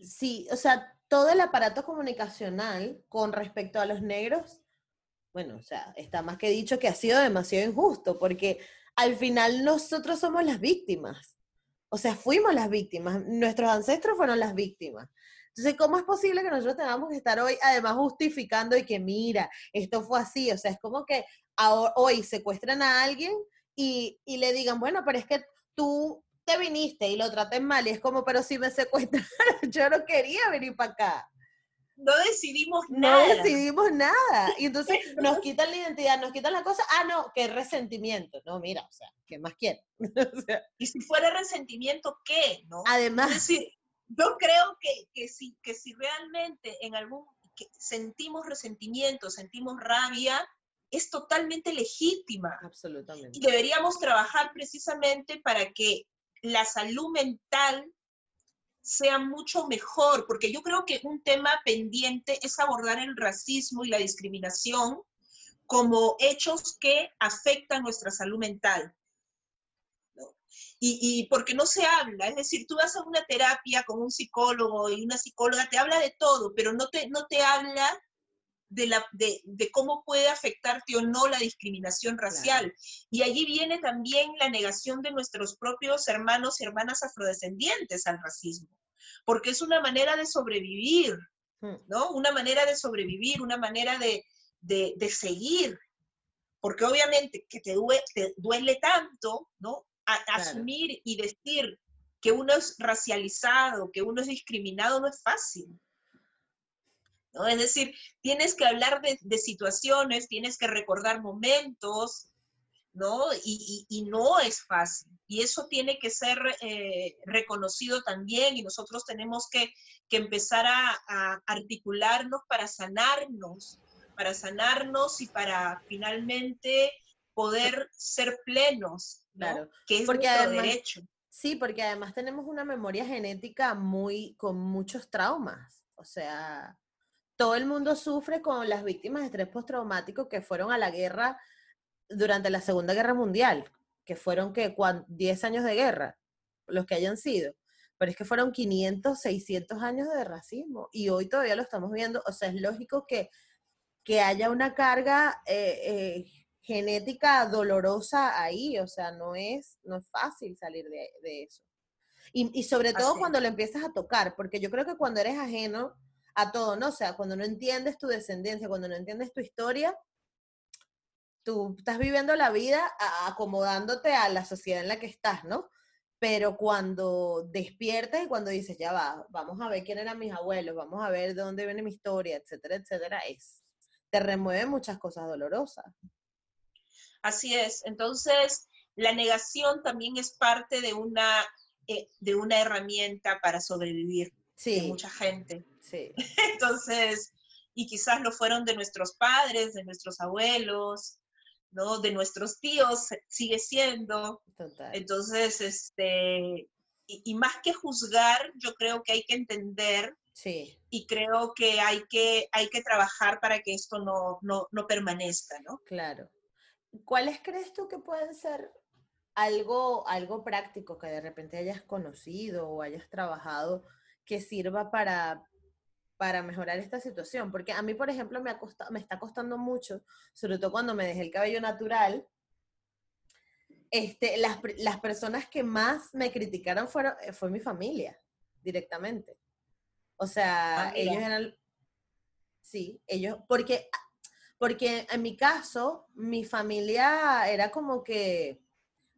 sí, o sea, todo el aparato comunicacional con respecto a los negros, bueno, o sea, está más que dicho que ha sido demasiado injusto, porque al final nosotros somos las víctimas. O sea, fuimos las víctimas, nuestros ancestros fueron las víctimas. Entonces, ¿cómo es posible que nosotros tengamos que estar hoy además justificando y que mira, esto fue así? O sea, es como que hoy secuestran a alguien y, le digan, bueno, pero es que tú te viniste y lo traten mal y es como, pero si me secuestraron, yo no quería venir para acá. No decidimos nada. No decidimos nada. Y entonces nos quitan la identidad, nos quitan la cosa. Ah, no, qué resentimiento. No, mira, o sea, ¿qué más quieren? y si fuera resentimiento, ¿qué? ¿no? Además, yo creo que, que, si, que si realmente en algún sentimos resentimiento, sentimos rabia, es totalmente legítima. Absolutamente. Y deberíamos trabajar precisamente para que la salud mental sea mucho mejor, porque yo creo que un tema pendiente es abordar el racismo y la discriminación como hechos que afectan nuestra salud mental y, porque no se habla, es decir, tú vas a una terapia con un psicólogo y una psicóloga te habla de todo, pero no te, no te habla de, la, de, de cómo puede afectarte o no la discriminación racial. Y allí viene también la negación de nuestros propios hermanos y hermanas afrodescendientes al racismo, porque es una manera de sobrevivir, hmm. ¿no? Una manera de sobrevivir, una manera de, de, de seguir, porque obviamente que te, duele, te duele tanto, ¿no? asumir y decir que uno es racializado, que uno es discriminado, no es fácil. ¿No? Es decir, tienes que hablar de, situaciones, tienes que recordar momentos, ¿no? Y, no es fácil. Y eso tiene que ser eh, reconocido también y nosotros tenemos que, empezar a, a, articularnos para sanarnos, para sanarnos y para finalmente poder ser plenos Claro. Que es porque derecho. Sí, porque además tenemos una memoria genética muy, con muchos traumas. O sea, todo el mundo sufre con las víctimas de estrés postraumático que fueron a la guerra durante la Segunda Guerra Mundial, que fueron que 10 años de guerra, los que hayan sido. Pero es que fueron 500, 600 años de racismo y hoy todavía lo estamos viendo. O sea, es lógico que, que haya una carga eh, eh, genética dolorosa ahí, o sea, no es, no es fácil salir de, eso. Y, sobre todo cuando lo empiezas a tocar, porque yo creo que cuando eres ajeno a todo, ¿no? O sea, cuando no entiendes tu descendencia, cuando no entiendes tu historia, tú estás viviendo la vida acomodándote a la sociedad en la que estás, ¿no? Pero cuando despiertas y cuando dices, ya va, vamos a ver quién eran mis abuelos, vamos a ver de dónde viene mi historia, etcétera, etcétera, es, te remueve muchas cosas dolorosas. Así es. Entonces, la negación también es parte de una, eh, de una herramienta para sobrevivir sí. de mucha gente. Sí. Entonces, y quizás lo fueron de nuestros padres, de nuestros abuelos, ¿no? De nuestros tíos sigue siendo. Total. Entonces, este, y, más que juzgar, yo creo que hay que entender Sí. y creo que hay que, hay que trabajar para que esto no, no, no permanezca, ¿no? Claro. ¿Cuáles crees tú que pueden ser algo, algo práctico que de repente hayas conocido o hayas trabajado que sirva para, para mejorar esta situación? Porque a mí, por ejemplo, me, ha me está costando mucho, sobre todo cuando me dejé el cabello natural. Este, las, las personas que más me criticaron fueron, eh, fue mi familia, directamente. O sea, Ah, ellos eran, sí, ellos, porque, porque en mi caso, mi familia era como que,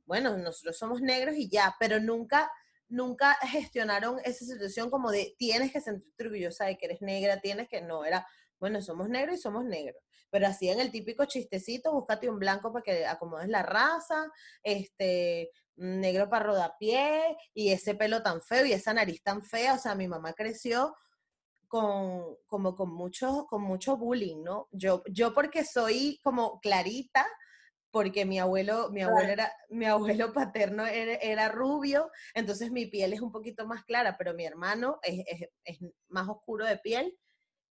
bueno, nosotros somos negros y ya, pero nunca, nunca gestionaron esa situación como de tienes que sentirte orgullosa de que eres negra, tienes que, no, era, bueno, somos negros y somos negros. Pero hacían el típico chistecito, búscate un blanco para que acomodes la raza, este, negro para rodapié, y ese pelo tan feo y esa nariz tan fea. O sea, mi mamá creció con, con mucho, con mucho bullying, ¿no? Yo, yo porque soy como clarita, porque mi abuelo, mi abuelo era, mi abuelo paterno era, era rubio, entonces mi piel es un poquito más clara, pero mi hermano es, es- es más oscuro de piel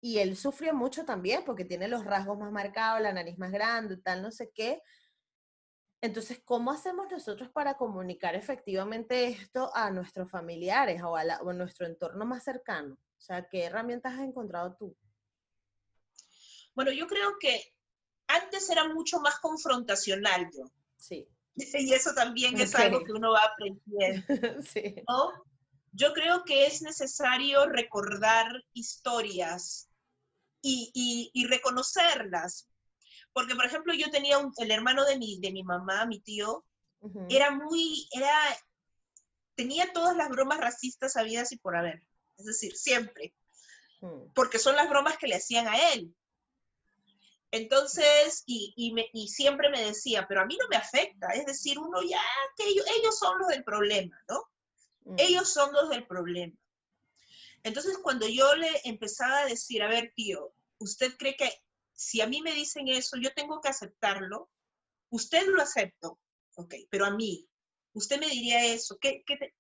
y él sufrió mucho también porque tiene los rasgos más marcados, la nariz más grande, tal, no sé qué. Entonces, ¿cómo hacemos nosotros para comunicar efectivamente esto a nuestros familiares o a, la- o a nuestro entorno más cercano? O sea, ¿qué herramientas has encontrado tú? Bueno, yo creo que antes era mucho más confrontacional yo. Sí, Y eso también es algo que uno va aprendiendo, sí. ¿no? Yo creo que es necesario recordar historias y, y- y reconocerlas. Porque, por ejemplo, yo tenía un- el hermano de mi, de mi mamá, mi tío, Ujú. era muy, era, tenía todas las bromas racistas habidas y por haber. Es decir, siempre. Mm, porque son las bromas que le hacían a él. Entonces, y, y, me- y siempre me decía, pero a mí no me afecta, es decir, uno ya, que ellos, ellos son los del problema, ¿no? mm, Ellos son los del problema. Entonces, cuando yo le empezaba a decir, a ver, tío, ¿usted cree que si a mí me dicen eso, yo tengo que aceptarlo? Usted lo acepto, ok, pero a mí, usted me diría eso, ¿qué, qué te-?"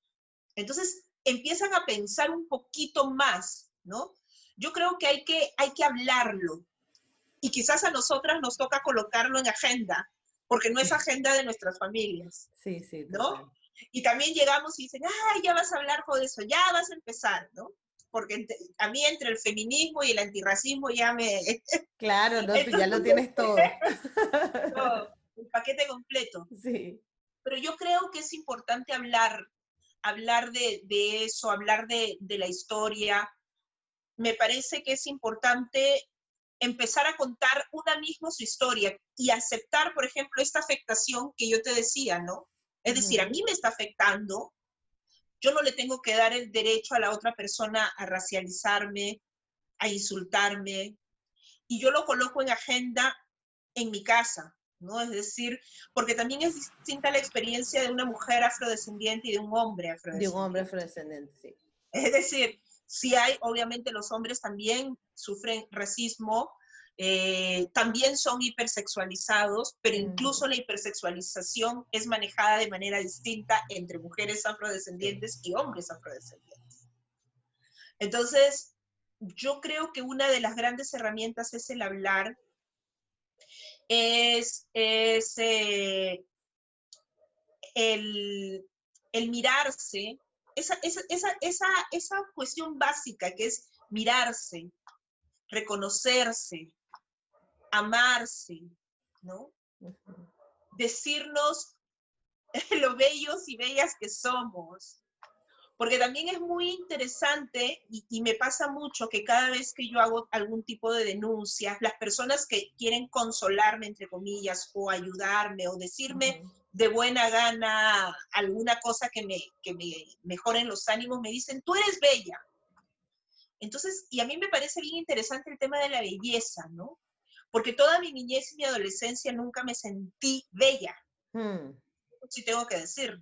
Entonces, empiezan a pensar un poquito más, ¿no? Yo creo que hay que, hay que hablarlo. Y quizás a nosotras nos toca colocarlo en agenda, porque no es agenda de nuestras familias. Sí, sí. ¿no? Y también llegamos y dicen, ay, ya vas a hablar de eso, ya vas a empezar, ¿no? Porque a mí entre el feminismo y el antirracismo ya me... Claro, no, tú ya lo tienes todo. todo, el paquete completo. Sí. Pero yo creo que es importante hablar, hablar de, de eso, hablar de, de la historia. Me parece que es importante empezar a contar una misma su historia y aceptar, por ejemplo, esta afectación que yo te decía, ¿no? Es decir, a mí me está afectando, yo no le tengo que dar el derecho a la otra persona a racializarme, a insultarme, y yo lo coloco en agenda en mi casa, ¿no? Es decir, porque también es distinta la experiencia de una mujer afrodescendiente y de un hombre De afrodescendiente. un hombre afrodescendente, sí. Es decir, si hay, obviamente los hombres también sufren racismo, eh, también son hipersexualizados, pero Ujú. incluso la hipersexualización es manejada de manera distinta entre mujeres afrodescendientes y hombres afrodescendientes. Entonces, yo creo que una de las grandes herramientas es el hablar, es, es eh, el, el mirarse, esa, esa, esa, esa, esa cuestión básica que es mirarse, reconocerse, amarse, ¿no? Decirnos lo bellos y bellas que somos. Porque también es muy interesante y, y me pasa mucho que cada vez que yo hago algún tipo de denuncia, las personas que quieren consolarme, entre comillas, o ayudarme, o decirme, de buena gana alguna cosa que me, que me mejoren los ánimos, me dicen, tú eres bella. Entonces, y a mí me parece bien interesante el tema de la belleza, ¿no? Porque toda mi niñez y mi adolescencia nunca me sentí bella, Mm, si tengo que decir,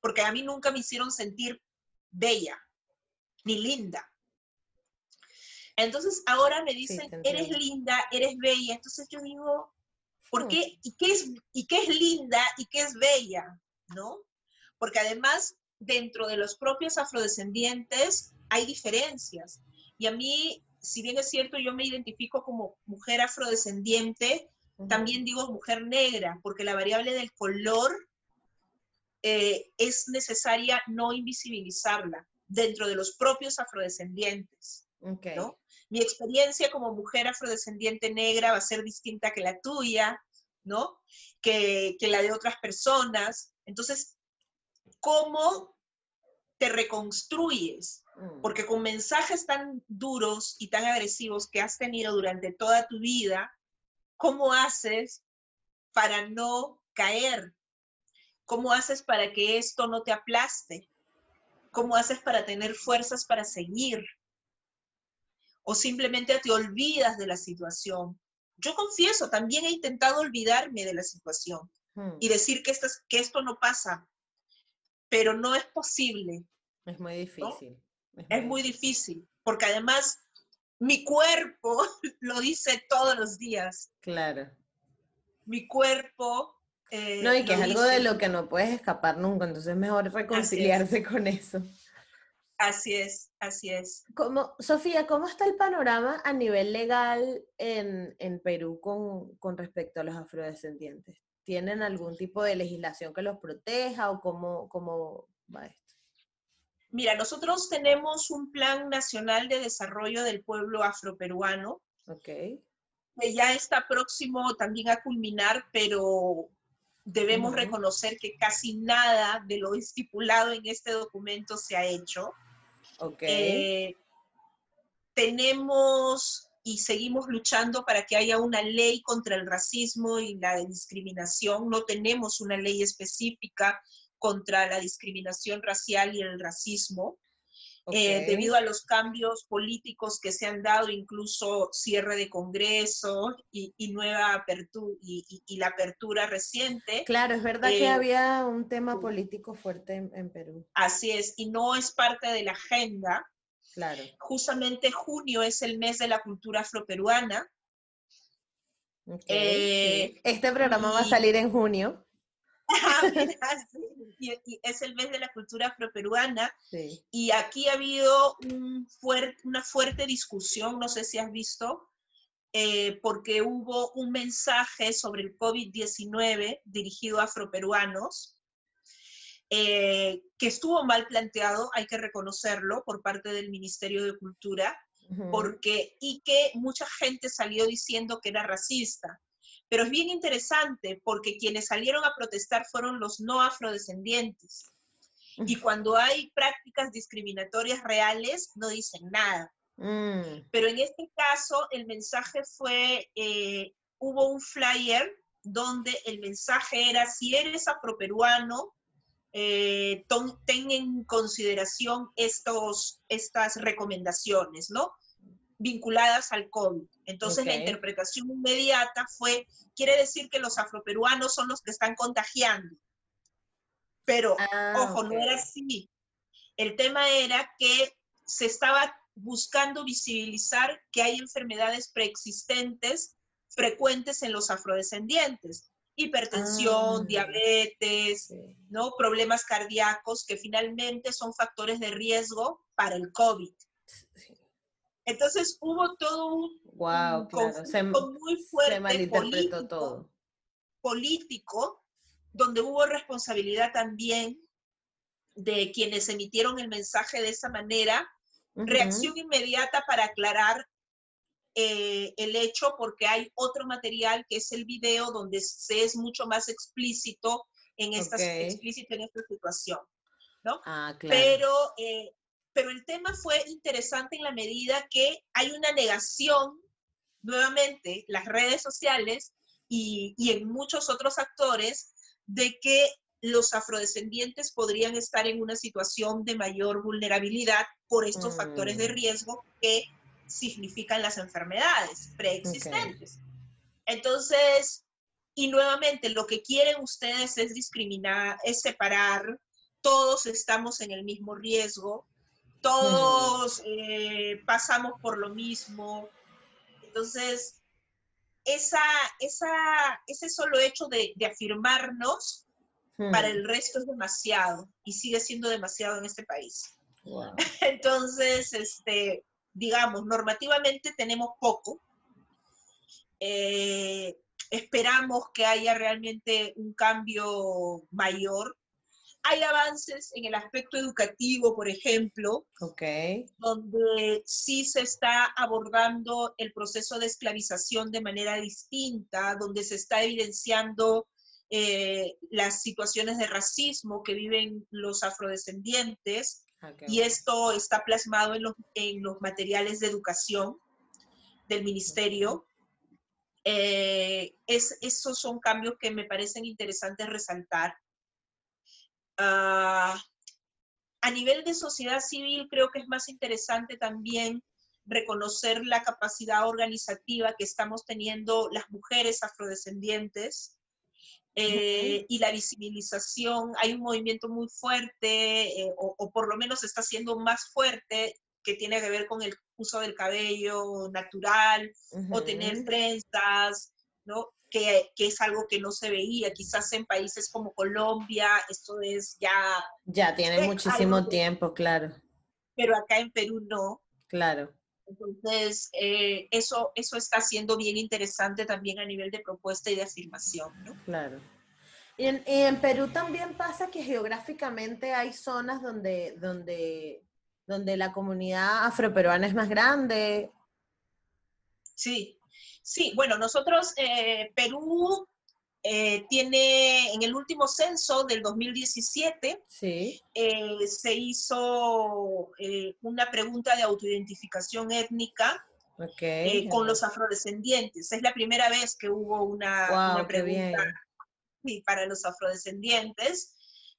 porque a mí nunca me hicieron sentir bella, ni linda. Entonces ahora me dicen, eres linda, eres bella. Entonces yo digo, Porque, y, qué es, y qué es linda y qué es bella, ¿no? Porque además, dentro de los propios afrodescendientes hay diferencias. Y a mí, si bien es cierto, yo me identifico como mujer afrodescendiente, también digo mujer negra, porque la variable del color eh, es necesaria no invisibilizarla dentro de los propios afrodescendientes. ¿no? Mi experiencia como mujer afrodescendiente negra va a ser distinta que la tuya, ¿no? Que, que la de otras personas. Entonces, ¿cómo te reconstruyes? Mm. Porque con mensajes tan duros y tan agresivos que has tenido durante toda tu vida, ¿cómo haces para no caer? ¿Cómo haces para que esto no te aplaste? ¿Cómo haces para tener fuerzas para seguir? ¿O simplemente te olvidas de la situación? Yo confieso, también he intentado olvidarme de la situación hmm. y decir que esto, que esto no pasa, pero no es posible. Es muy difícil. Es, muy, difícil, porque además mi cuerpo lo dice todos los días. Claro. Mi cuerpo... Eh, no, y que es algo de lo que no puedes escapar nunca, entonces es mejor reconciliarse con eso. Así es, así es. Como, Sofía, ¿cómo está el panorama a nivel legal en, en Perú con, con, respecto a los afrodescendientes? ¿Tienen algún tipo de legislación que los proteja o cómo, cómo va esto? Mira, nosotros tenemos un plan nacional de desarrollo del pueblo afroperuano. Ok. Que ya está próximo también a culminar, pero debemos reconocer que casi nada de lo estipulado en este documento se ha hecho. Ok. Eh, tenemos y seguimos luchando para que haya una ley contra el racismo y la discriminación. No tenemos una ley específica contra la discriminación racial y el racismo. Eh, debido a los cambios políticos que se han dado, incluso cierre de Congreso y, nueva apertura y, la apertura reciente. Claro, es verdad que eh, había un tema político fuerte en, Perú. Así es, y no es parte de la agenda. Claro. Justamente junio es el mes de la cultura afroperuana. Eh, este programa va a salir en junio. y, es el mes de la cultura afroperuana. Y aquí ha habido una fuerte discusión, no sé si has visto, eh, porque hubo un mensaje sobre el COVID-19 dirigido a afroperuanos, eh, que estuvo mal planteado, hay que reconocerlo, por parte del Ministerio de Cultura, porque, y que mucha gente salió diciendo que era racista. Pero es bien interesante porque quienes salieron a protestar fueron los no afrodescendientes. Y cuando hay prácticas discriminatorias reales, no dicen nada. Mm. Pero en este caso, el mensaje fue, eh, hubo un flyer donde el mensaje era, si eres afroperuano, eh, ten en consideración estos, estas recomendaciones, ¿no? vinculadas al COVID. Entonces la interpretación inmediata fue, quiere decir que los afroperuanos son los que están contagiando. Pero, ah, ojo, no era así. El tema era que se estaba buscando visibilizar que hay enfermedades preexistentes frecuentes en los afrodescendientes. Hipertensión, ah, diabetes, ¿no? problemas cardíacos que finalmente son factores de riesgo para el COVID. Entonces hubo todo un, wow, muy fuerte político, todo. político, donde hubo responsabilidad también de quienes emitieron el mensaje de esa manera, reacción inmediata para aclarar eh, el hecho, porque hay otro material que es el video donde se es mucho más explícito en esta, explícito en esta situación. ¿no? Ah, claro. Pero eh, pero el tema fue interesante en la medida que hay una negación, nuevamente, las redes sociales y, en muchos otros actores, de que los afrodescendientes podrían estar en una situación de mayor vulnerabilidad por estos factores de mm. riesgo que significan las enfermedades preexistentes. Entonces, y nuevamente, lo que quieren ustedes es discriminar, es separar, todos estamos en el mismo riesgo, todos eh, pasamos por lo mismo. Entonces, esa, esa, ese solo hecho de, de afirmarnos para Hmm. el resto es demasiado y sigue siendo demasiado en este país. Wow. Entonces, este, digamos, normativamente tenemos poco. Eh, esperamos que haya realmente un cambio mayor. Hay avances en el aspecto educativo, por ejemplo, donde sí se está abordando el proceso de esclavización de manera distinta, donde se está evidenciando eh, las situaciones de racismo que viven los afrodescendientes Ok. y esto está plasmado en los, en los materiales de educación del ministerio. Eh, es, esos son cambios que me parecen interesantes resaltar. Ah, a nivel de sociedad civil, creo que es más interesante también reconocer la capacidad organizativa que estamos teniendo las mujeres afrodescendientes eh, y la visibilización. Hay un movimiento muy fuerte, eh, o, o por lo menos está siendo más fuerte, que tiene que ver con el uso del cabello natural o tener trenzas, ¿no? Que, que es algo que no se veía. Quizás en países como Colombia esto es ya, Ya tiene muchísimo tiempo, claro, pero acá en Perú no. claro. Entonces, eh, eso, eso está siendo bien interesante también a nivel de propuesta y de afirmación, ¿no? Claro. Y en, y en Perú también pasa que geográficamente hay zonas donde, donde, donde la comunidad afroperuana es más grande. Sí, sí, bueno, nosotros, eh, Perú eh, tiene en el último censo del 2017, Sí. eh, se hizo eh, una pregunta de autoidentificación étnica Ok. eh, con los afrodescendientes. Es la primera vez que hubo una, una Wow, bien. pregunta para los afrodescendientes.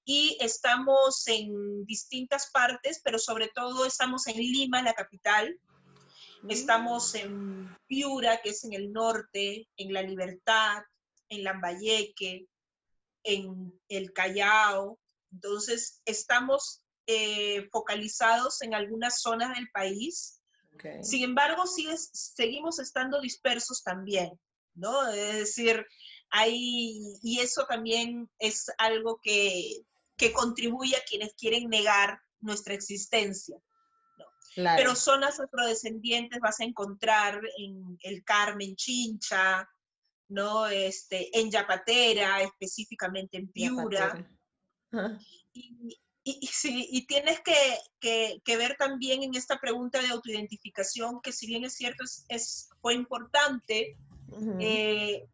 Y estamos en distintas partes, pero sobre todo estamos en Lima, la capital. Estamos en Piura, que es en el norte, en La Libertad, en Lambayeque, en el Callao. Entonces, estamos eh, focalizados en algunas zonas del país. Ok. Sin embargo, sigue- seguimos estando dispersos también, ¿no? Es decir, hay, y eso también es algo que, que contribuye a quienes quieren negar nuestra existencia. Claro. Pero zonas afrodescendientes vas a encontrar en el Carmen Chincha, ¿no? Este, en Yapatera, específicamente en Piura. Y, y- y sí, y tienes que, que- que ver también en esta pregunta de autoidentificación, que si bien es cierto, es, es- fue importante, eh,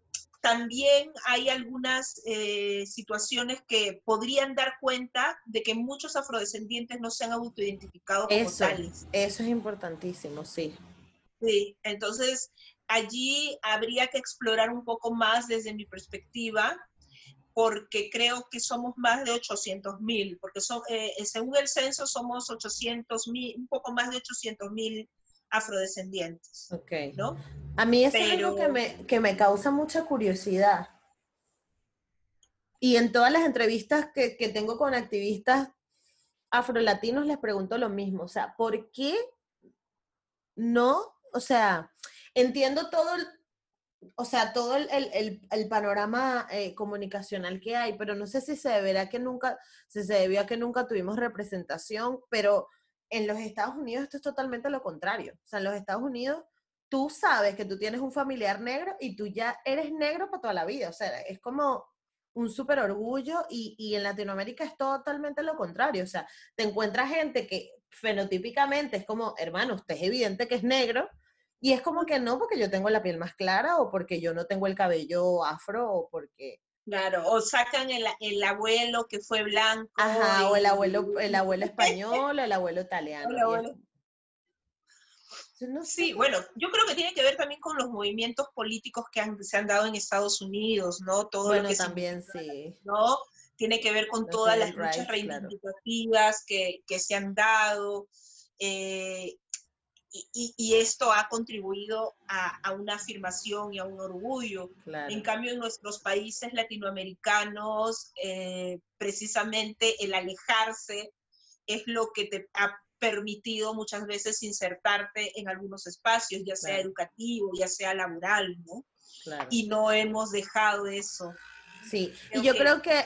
también hay algunas eh, situaciones que podrían dar cuenta de que muchos afrodescendientes no se han autoidentificado como Eso, tales. eso es importantísimo, sí. Sí, entonces allí habría que explorar un poco más desde mi perspectiva, porque creo que somos más de 800 mil, porque son, eh, según el censo somos 800 mil, un poco más de 800 mil afrodescendientes, Ok. ¿no? A mí eso es algo que Pero- me, que me causa mucha curiosidad. Y en todas las entrevistas que, que tengo con activistas afrolatinos les pregunto lo mismo. O sea, ¿por qué no? O sea, entiendo todo el, o sea, todo el, el- el- panorama eh, comunicacional que hay, pero no sé si se deberá que nunca, si se debió a que nunca tuvimos representación, pero en los Estados Unidos esto es totalmente lo contrario. O sea, en los Estados Unidos tú sabes que tú tienes un familiar negro y tú ya eres negro para toda la vida. O sea, es como un súper orgullo y, y en Latinoamérica es totalmente lo contrario. O sea, te encuentras gente que fenotípicamente es como, hermano, usted es evidente que es negro y es como que no porque yo tengo la piel más clara o porque yo no tengo el cabello afro o porque... Claro, o sacan el, el abuelo que fue blanco. Ajá, o el abuelo, el abuelo español o el abuelo italiano. O el y es abuelo- como- Yo no sé Sí, bueno, yo creo que tiene que ver también con los movimientos políticos que han- se han dado en Estados Unidos, ¿no? Todo lo Bueno, que también sí. ¿no? Tiene que ver con todas las luchas claro. reivindicativas que, que se han dado. eh, y, y- y esto ha contribuido a, a una afirmación y a un orgullo. Claro. En cambio, en nuestros países latinoamericanos, eh, precisamente el alejarse es lo que te ha permitido muchas veces insertarte en algunos espacios, ya sea Claro. educativo, ya sea laboral, ¿no? y no hemos dejado eso. Sí, y yo creo que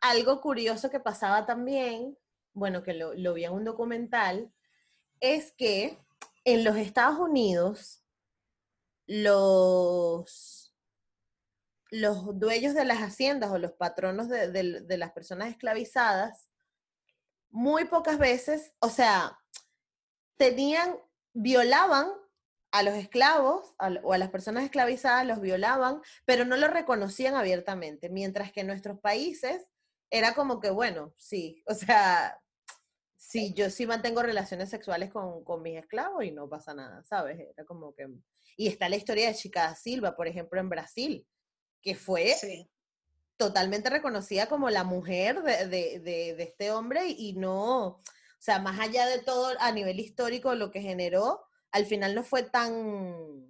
algo curioso que pasaba también, bueno, que lo, lo vi en un documental, es que en los Estados Unidos los, los dueños de las haciendas o los patronos de, de, las personas esclavizadas, muy pocas veces, o sea, tenían, violaban a los esclavos o a las personas esclavizadas, los violaban, pero no lo reconocían abiertamente, mientras que en nuestros países era como que, bueno, sí, o sea, sí, yo sí mantengo relaciones sexuales con, con mis esclavos y no pasa nada, ¿sabes? Era como que... Y está la historia de Chica Silva, por ejemplo, en Brasil, que fue totalmente reconocida como la mujer de, este hombre y, no, o sea, más allá de todo a nivel histórico lo que generó, al final no fue tan,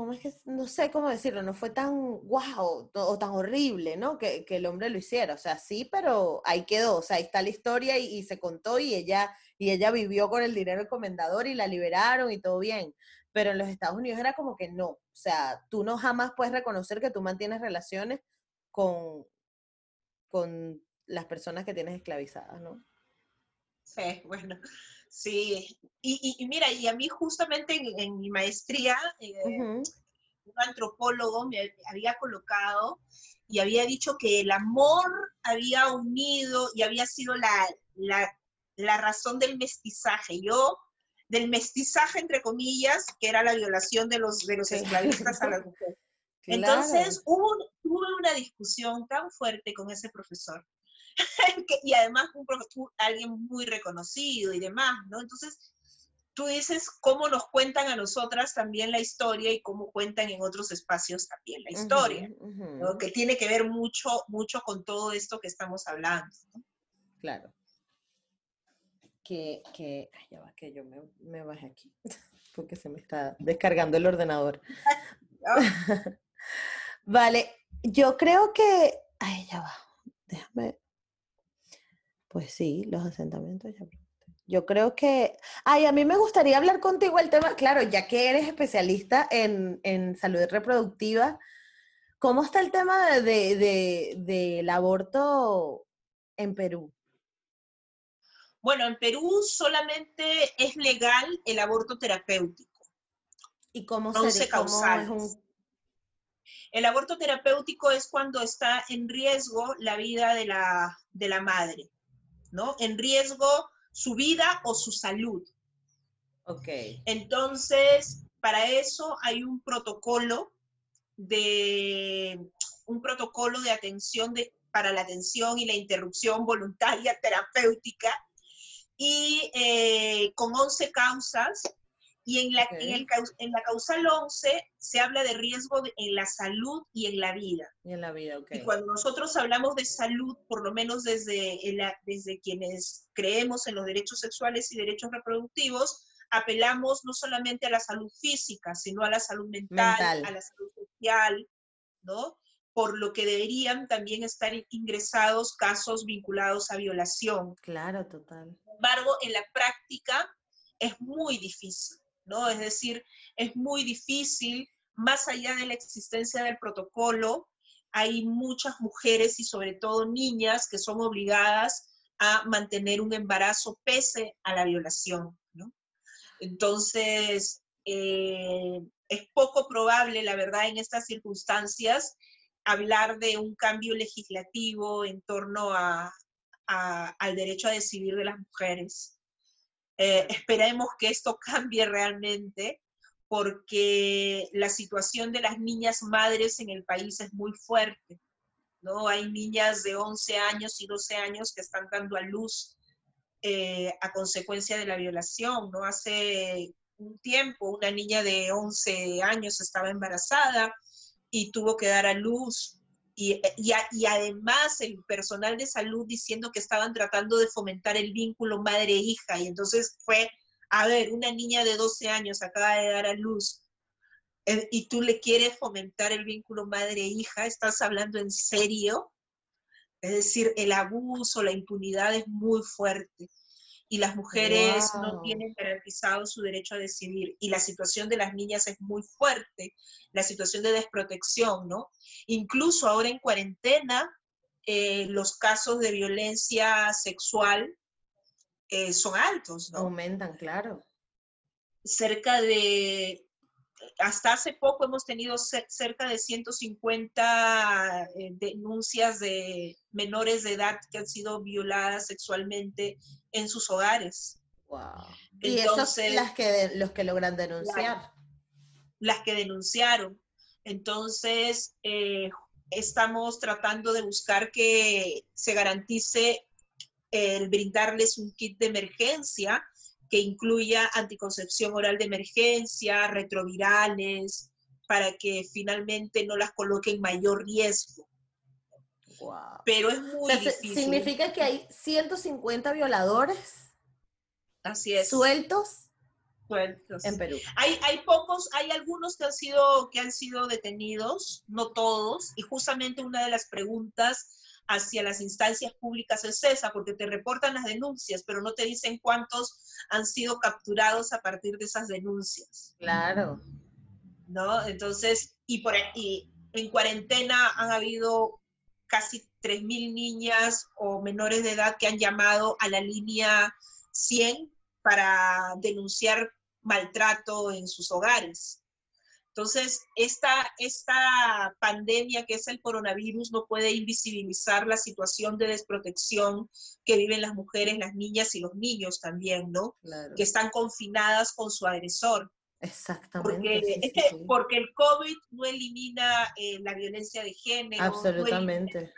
¿cómo es que, no sé cómo decirlo, no fue tan guau o tan horrible, ¿no? Que, el hombre lo hiciera, o sea, sí, pero ahí quedó, o sea, ahí está la historia y, se contó y ella, y ella vivió con el dinero comendador y la liberaron y todo bien, pero en los Estados Unidos era como que no, o sea, tú no jamás puedes reconocer que tú mantienes relaciones con, con las personas que tienes esclavizadas, ¿no? Sí, bueno, Sí, y, mira, y a mí justamente en, mi maestría, eh, un antropólogo me había colocado y había dicho que el amor había unido y había sido la, la, razón del mestizaje. Yo, del mestizaje, entre comillas, que era la violación de los, de los esclavistas a las mujeres. Entonces, hubo, hubo una discusión tan fuerte con ese profesor y además un alguien muy reconocido y demás, ¿no? Entonces, tú dices cómo nos cuentan a nosotras también la historia y cómo cuentan en otros espacios también la historia, que tiene que ver mucho, mucho con todo esto que estamos hablando. Claro. Que, que, ya va, que yo me, me bajé aquí, porque se me está descargando el ordenador. vale, yo creo que, ay, ya va, déjame pues sí, los asentamientos ya Yo creo que, ay, a mí me gustaría hablar contigo el tema, claro, ya que eres especialista en, salud reproductiva, ¿cómo está el tema de, del aborto en Perú? Bueno, en Perú solamente es legal el aborto terapéutico. ¿Y cómo, se cómo El aborto terapéutico es cuando está en riesgo la vida de la, de la madre. ¿No? En riesgo su vida o su salud. Ok. Entonces, para eso hay un protocolo de un protocolo de atención de, para la atención y la interrupción voluntaria terapéutica y eh, con 11 causas y en la, en, la causal 11 se habla de riesgo en la salud y en la vida. Y en la vida, ok. Y cuando nosotros hablamos de salud, por lo menos desde, desde quienes creemos en los derechos sexuales y derechos reproductivos, apelamos no solamente a la salud física, sino a la salud mental, a la salud social, ¿no? Por lo que deberían también estar ingresados casos vinculados a violación. Claro, total. Sin embargo, en la práctica es muy difícil. ¿No? Es decir, es muy difícil, más allá de la existencia del protocolo, hay muchas mujeres y sobre todo niñas que son obligadas a mantener un embarazo pese a la violación, Entonces, eh, es poco probable, la verdad, en estas circunstancias, hablar de un cambio legislativo en torno al derecho a decidir de las mujeres. Eh, esperemos que esto cambie realmente porque la situación de las niñas madres en el país es muy fuerte. ¿no? Hay niñas de 11 años y 12 años que están dando a luz eh, a consecuencia de la violación. ¿no? Hace un tiempo una niña de 11 años estaba embarazada y tuvo que dar a luz y, y, además el personal de salud diciendo que estaban tratando de fomentar el vínculo madre-hija. Y entonces fue, a ver, una niña de 12 años acaba de dar a luz eh, y tú le quieres fomentar el vínculo madre-hija, ¿estás hablando en serio? Es decir, el abuso, la impunidad es muy fuerte. Y las mujeres no tienen garantizado su derecho a decidir. Y la situación de las niñas es muy fuerte, la situación de desprotección, ¿no? Incluso ahora en cuarentena, eh, los casos de violencia sexual eh, son altos, ¿no? Aumentan, claro. Cerca de hasta hace poco hemos tenido cerca de 150 eh, denuncias de menores de edad que han sido violadas sexualmente en sus hogares. Wow. y esos las que los que logran denunciar. Las, que denunciaron. Entonces, eh, estamos tratando de buscar que se garantice el brindarles un kit de emergencia que incluya anticoncepción oral de emergencia, retrovirales, para que finalmente no las coloque en mayor riesgo. Pero es muy difícil. ¿Significa que hay 150 violadores? Así es. ¿Sueltos? Sueltos. En Perú. Hay, hay pocos, hay algunos que han, sido, que han sido detenidos, no todos, y justamente una de las preguntas hacia las instancias públicas es esa, porque te reportan las denuncias, pero no te dicen cuántos han sido capturados a partir de esas denuncias. Claro. ¿No? Entonces, y, por, y en cuarentena han habido casi 3.000 niñas o menores de edad que han llamado a la línea 100 para denunciar maltrato en sus hogares. Entonces, esta, esta pandemia que es el coronavirus no puede invisibilizar la situación de desprotección que viven las mujeres, las niñas y los niños también, ¿no? Que están confinadas con su agresor. Exactamente. Porque, porque el COVID no elimina eh, la violencia de género. Absolutamente.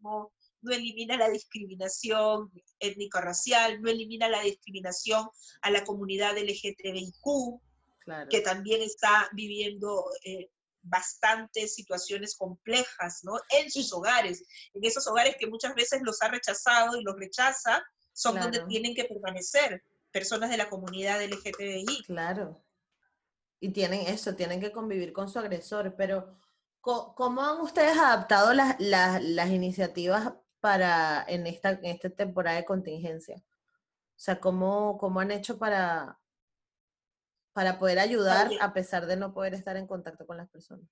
No no elimina la discriminación étnico-racial, no elimina la discriminación a la comunidad LGTBIQ, que también está viviendo eh, bastantes situaciones complejas, ¿no? En sus hogares, en esos hogares que muchas veces los ha rechazado y los rechaza, son donde tienen que permanecer personas de la comunidad LGTBI. Claro. Y tienen eso, tienen que convivir con su agresor, pero ¿cómo han ustedes adaptado las, las, iniciativas para en esta, en esta temporada de contingencia? O sea, ¿cómo, cómo han hecho para, para poder ayudar a pesar de no poder estar en contacto con las personas?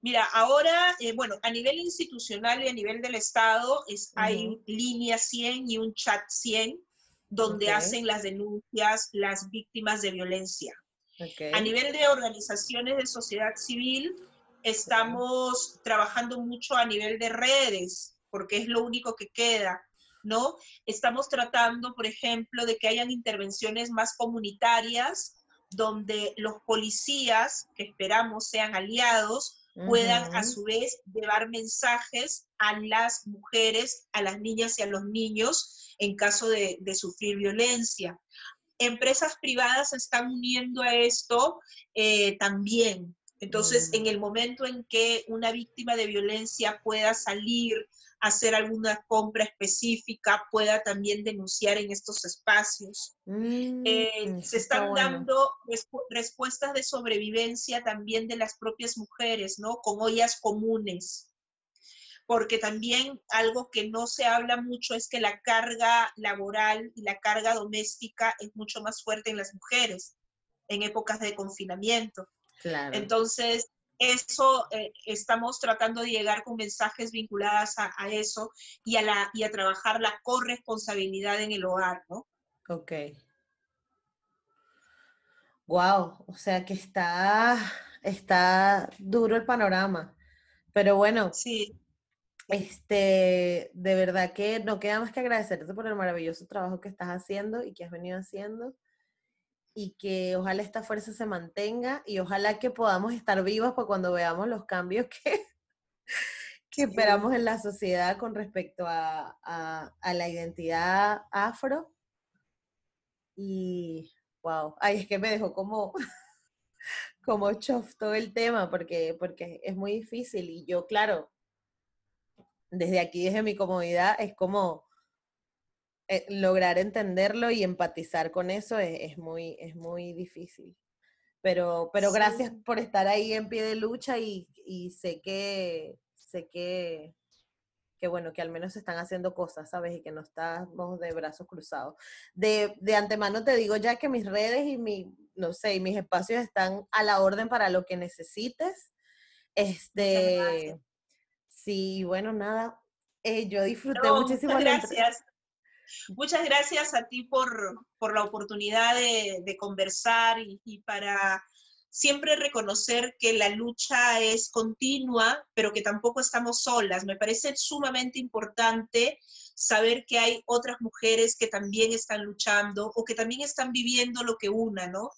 Mira, ahora, eh, bueno, a nivel institucional y a nivel del Estado es, hay línea 100 y un chat 100 donde hacen las denuncias las víctimas de violencia. A nivel de organizaciones de sociedad civil, estamos trabajando mucho a nivel de redes, porque es lo único que queda. ¿no? Estamos tratando, por ejemplo, de que hayan intervenciones más comunitarias donde los policías, que esperamos sean aliados, puedan a su vez llevar mensajes a las mujeres, a las niñas y a los niños en caso de, sufrir violencia. Empresas privadas se están uniendo a esto eh, también. Entonces, en el momento en que una víctima de violencia pueda salir hacer alguna compra específica, pueda también denunciar en estos espacios. Eh, mm, se están dando respuestas de sobrevivencia también de las propias mujeres, ¿no? Con ollas comunes. Porque también algo que no se habla mucho es que la carga laboral y la carga doméstica es mucho más fuerte en las mujeres en épocas de confinamiento. Claro. Entonces, eso eh, estamos tratando de llegar con mensajes vinculados a, eso y a, la, y a trabajar la corresponsabilidad en el hogar, ¿no? Ok. Wow, o sea que está, está duro el panorama. Pero bueno, sí. este, de verdad que no queda más que agradecerte por el maravilloso trabajo que estás haciendo y que has venido haciendo y que ojalá esta fuerza se mantenga y ojalá que podamos estar vivos para cuando veamos los cambios que, que esperamos en la sociedad con respecto a, la identidad afro. Y wow, ay, es que me dejó como, como chof todo el tema porque, porque es muy difícil y yo, claro, desde aquí, desde mi comodidad, es como eh, lograr entenderlo y empatizar con eso es, muy, es muy difícil. Pero, pero gracias por estar ahí en pie de lucha y, sé que sé que que bueno, que al menos se están haciendo cosas, ¿sabes? Y que no estamos de brazos cruzados. De, de antemano te digo ya que mis redes y mi, no sé, y mis espacios están a la orden para lo que necesites. Este, sí, bueno, nada, eh, yo disfruté muchísimo. Muchas gracias. Muchas gracias a ti por, por la oportunidad de, conversar y, y para siempre reconocer que la lucha es continua, pero que tampoco estamos solas. Me parece sumamente importante saber que hay otras mujeres que también están luchando o que también están viviendo lo que una, ¿no?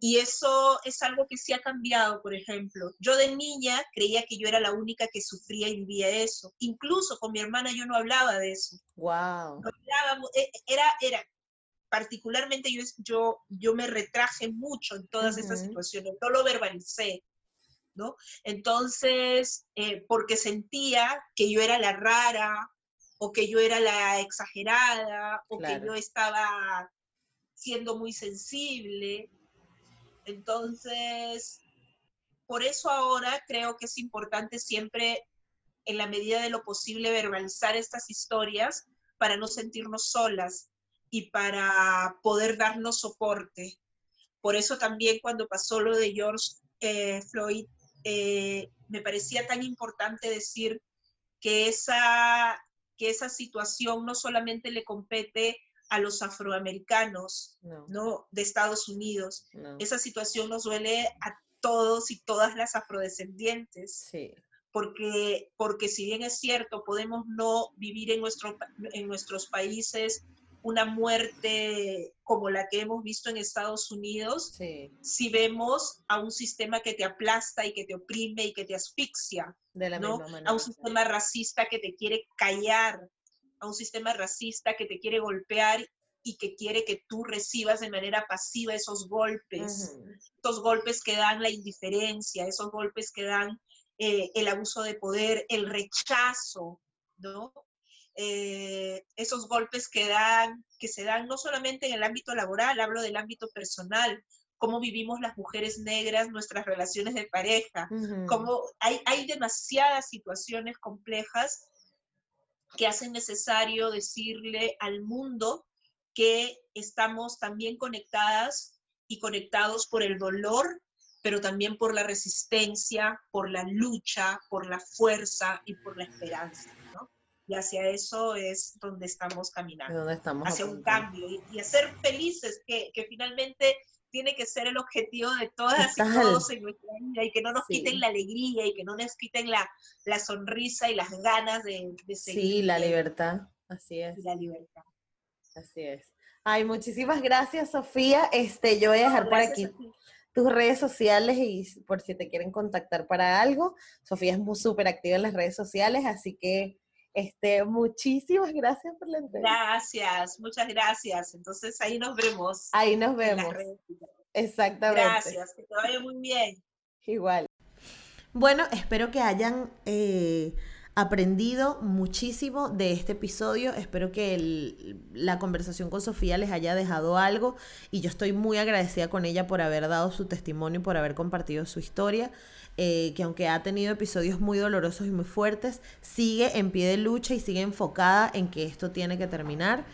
Y eso es algo que sí ha cambiado, por ejemplo. Yo de niña creía que yo era la única que sufría y vivía eso. Incluso con mi hermana yo no hablaba de eso. Wow. E, era, era, particularmente yo, yo, yo me retraje mucho en todas estas situaciones, no lo verbalicé, ¿no? Entonces, eh, porque sentía que yo era la rara, o que yo era la exagerada, o que yo estaba siendo muy sensible. Entonces, por eso ahora creo que es importante siempre, en la medida de lo posible, verbalizar estas historias para no sentirnos solas, y para poder darnos soporte. Por eso también cuando pasó lo de George eh, Floyd, eh, me parecía tan importante decir que esa, que esa situación no solamente le compete a los afroamericanos no. de Estados Unidos, esa situación nos duele a todos y todas las afrodescendientes. Porque, porque si bien es cierto, podemos no vivir en, nuestro, en nuestros países una muerte como la que hemos visto en Estados Unidos, si vemos a un sistema que te aplasta y que te oprime y que te asfixia, ¿no? a un sistema racista que te quiere callar, a un sistema racista que te quiere golpear y que quiere que tú recibas de manera pasiva esos golpes, esos golpes que dan la indiferencia, esos golpes que dan eh, el abuso de poder, el rechazo, ¿no? Eh, esos golpes que, dan, que se dan no solamente en el ámbito laboral, hablo del ámbito personal, cómo vivimos las mujeres negras nuestras relaciones de pareja, cómo hay, hay demasiadas situaciones complejas que hacen necesario decirle al mundo que estamos también conectadas y conectados por el dolor, pero también por la resistencia, por la lucha, por la fuerza y por la esperanza y hacia eso es donde estamos caminando, donde estamos hacia un cambio y, a ser felices, que, que, finalmente tiene que ser el objetivo de todas y todos en nuestra vida y que no nos quiten la alegría y que no nos quiten la, la sonrisa y las ganas de, de seguir. Sí, la libertad, así es. la libertad. Así es. Ay, muchísimas gracias, Sofía. Este, yo voy a dejar por aquí tus redes sociales y por si te quieren contactar para algo. Sofía es súper activa en las redes sociales, así que este, muchísimas gracias por la entrevista. Gracias, muchas gracias. Entonces ahí nos vemos. Ahí nos vemos. Exactamente. Gracias, que te vaya muy bien. Igual. Bueno, espero que hayan eh, aprendido muchísimo de este episodio. Espero que la conversación con Sofía les haya dejado algo y yo estoy muy agradecida con ella por haber dado su testimonio y por haber compartido su historia. Eh, que aunque ha tenido episodios muy dolorosos y muy fuertes, sigue en pie de lucha y sigue enfocada en que esto tiene que terminar.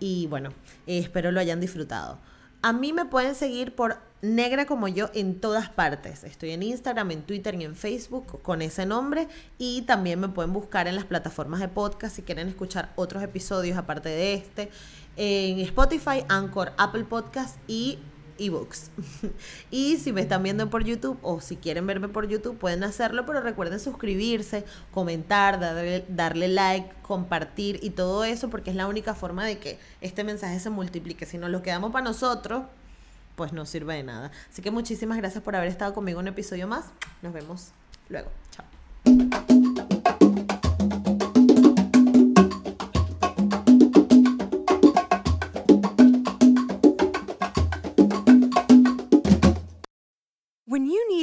Y bueno, eh, espero lo hayan disfrutado. A mí me pueden seguir por Negra como yo en todas partes. Estoy en Instagram, en Twitter y en Facebook con ese nombre. Y también me pueden buscar en las plataformas de podcast si quieren escuchar otros episodios aparte de este. En Spotify, Anchor, Apple Podcast y ebooks. y si me están viendo por YouTube o si quieren verme por YouTube, pueden hacerlo, pero recuerden suscribirse, comentar, darle, darle like, compartir y todo eso, porque es la única forma de que este mensaje se multiplique. Si no lo quedamos para nosotros, pues no sirve de nada. Así que muchísimas gracias por haber estado conmigo un episodio más. Nos vemos luego. Chao.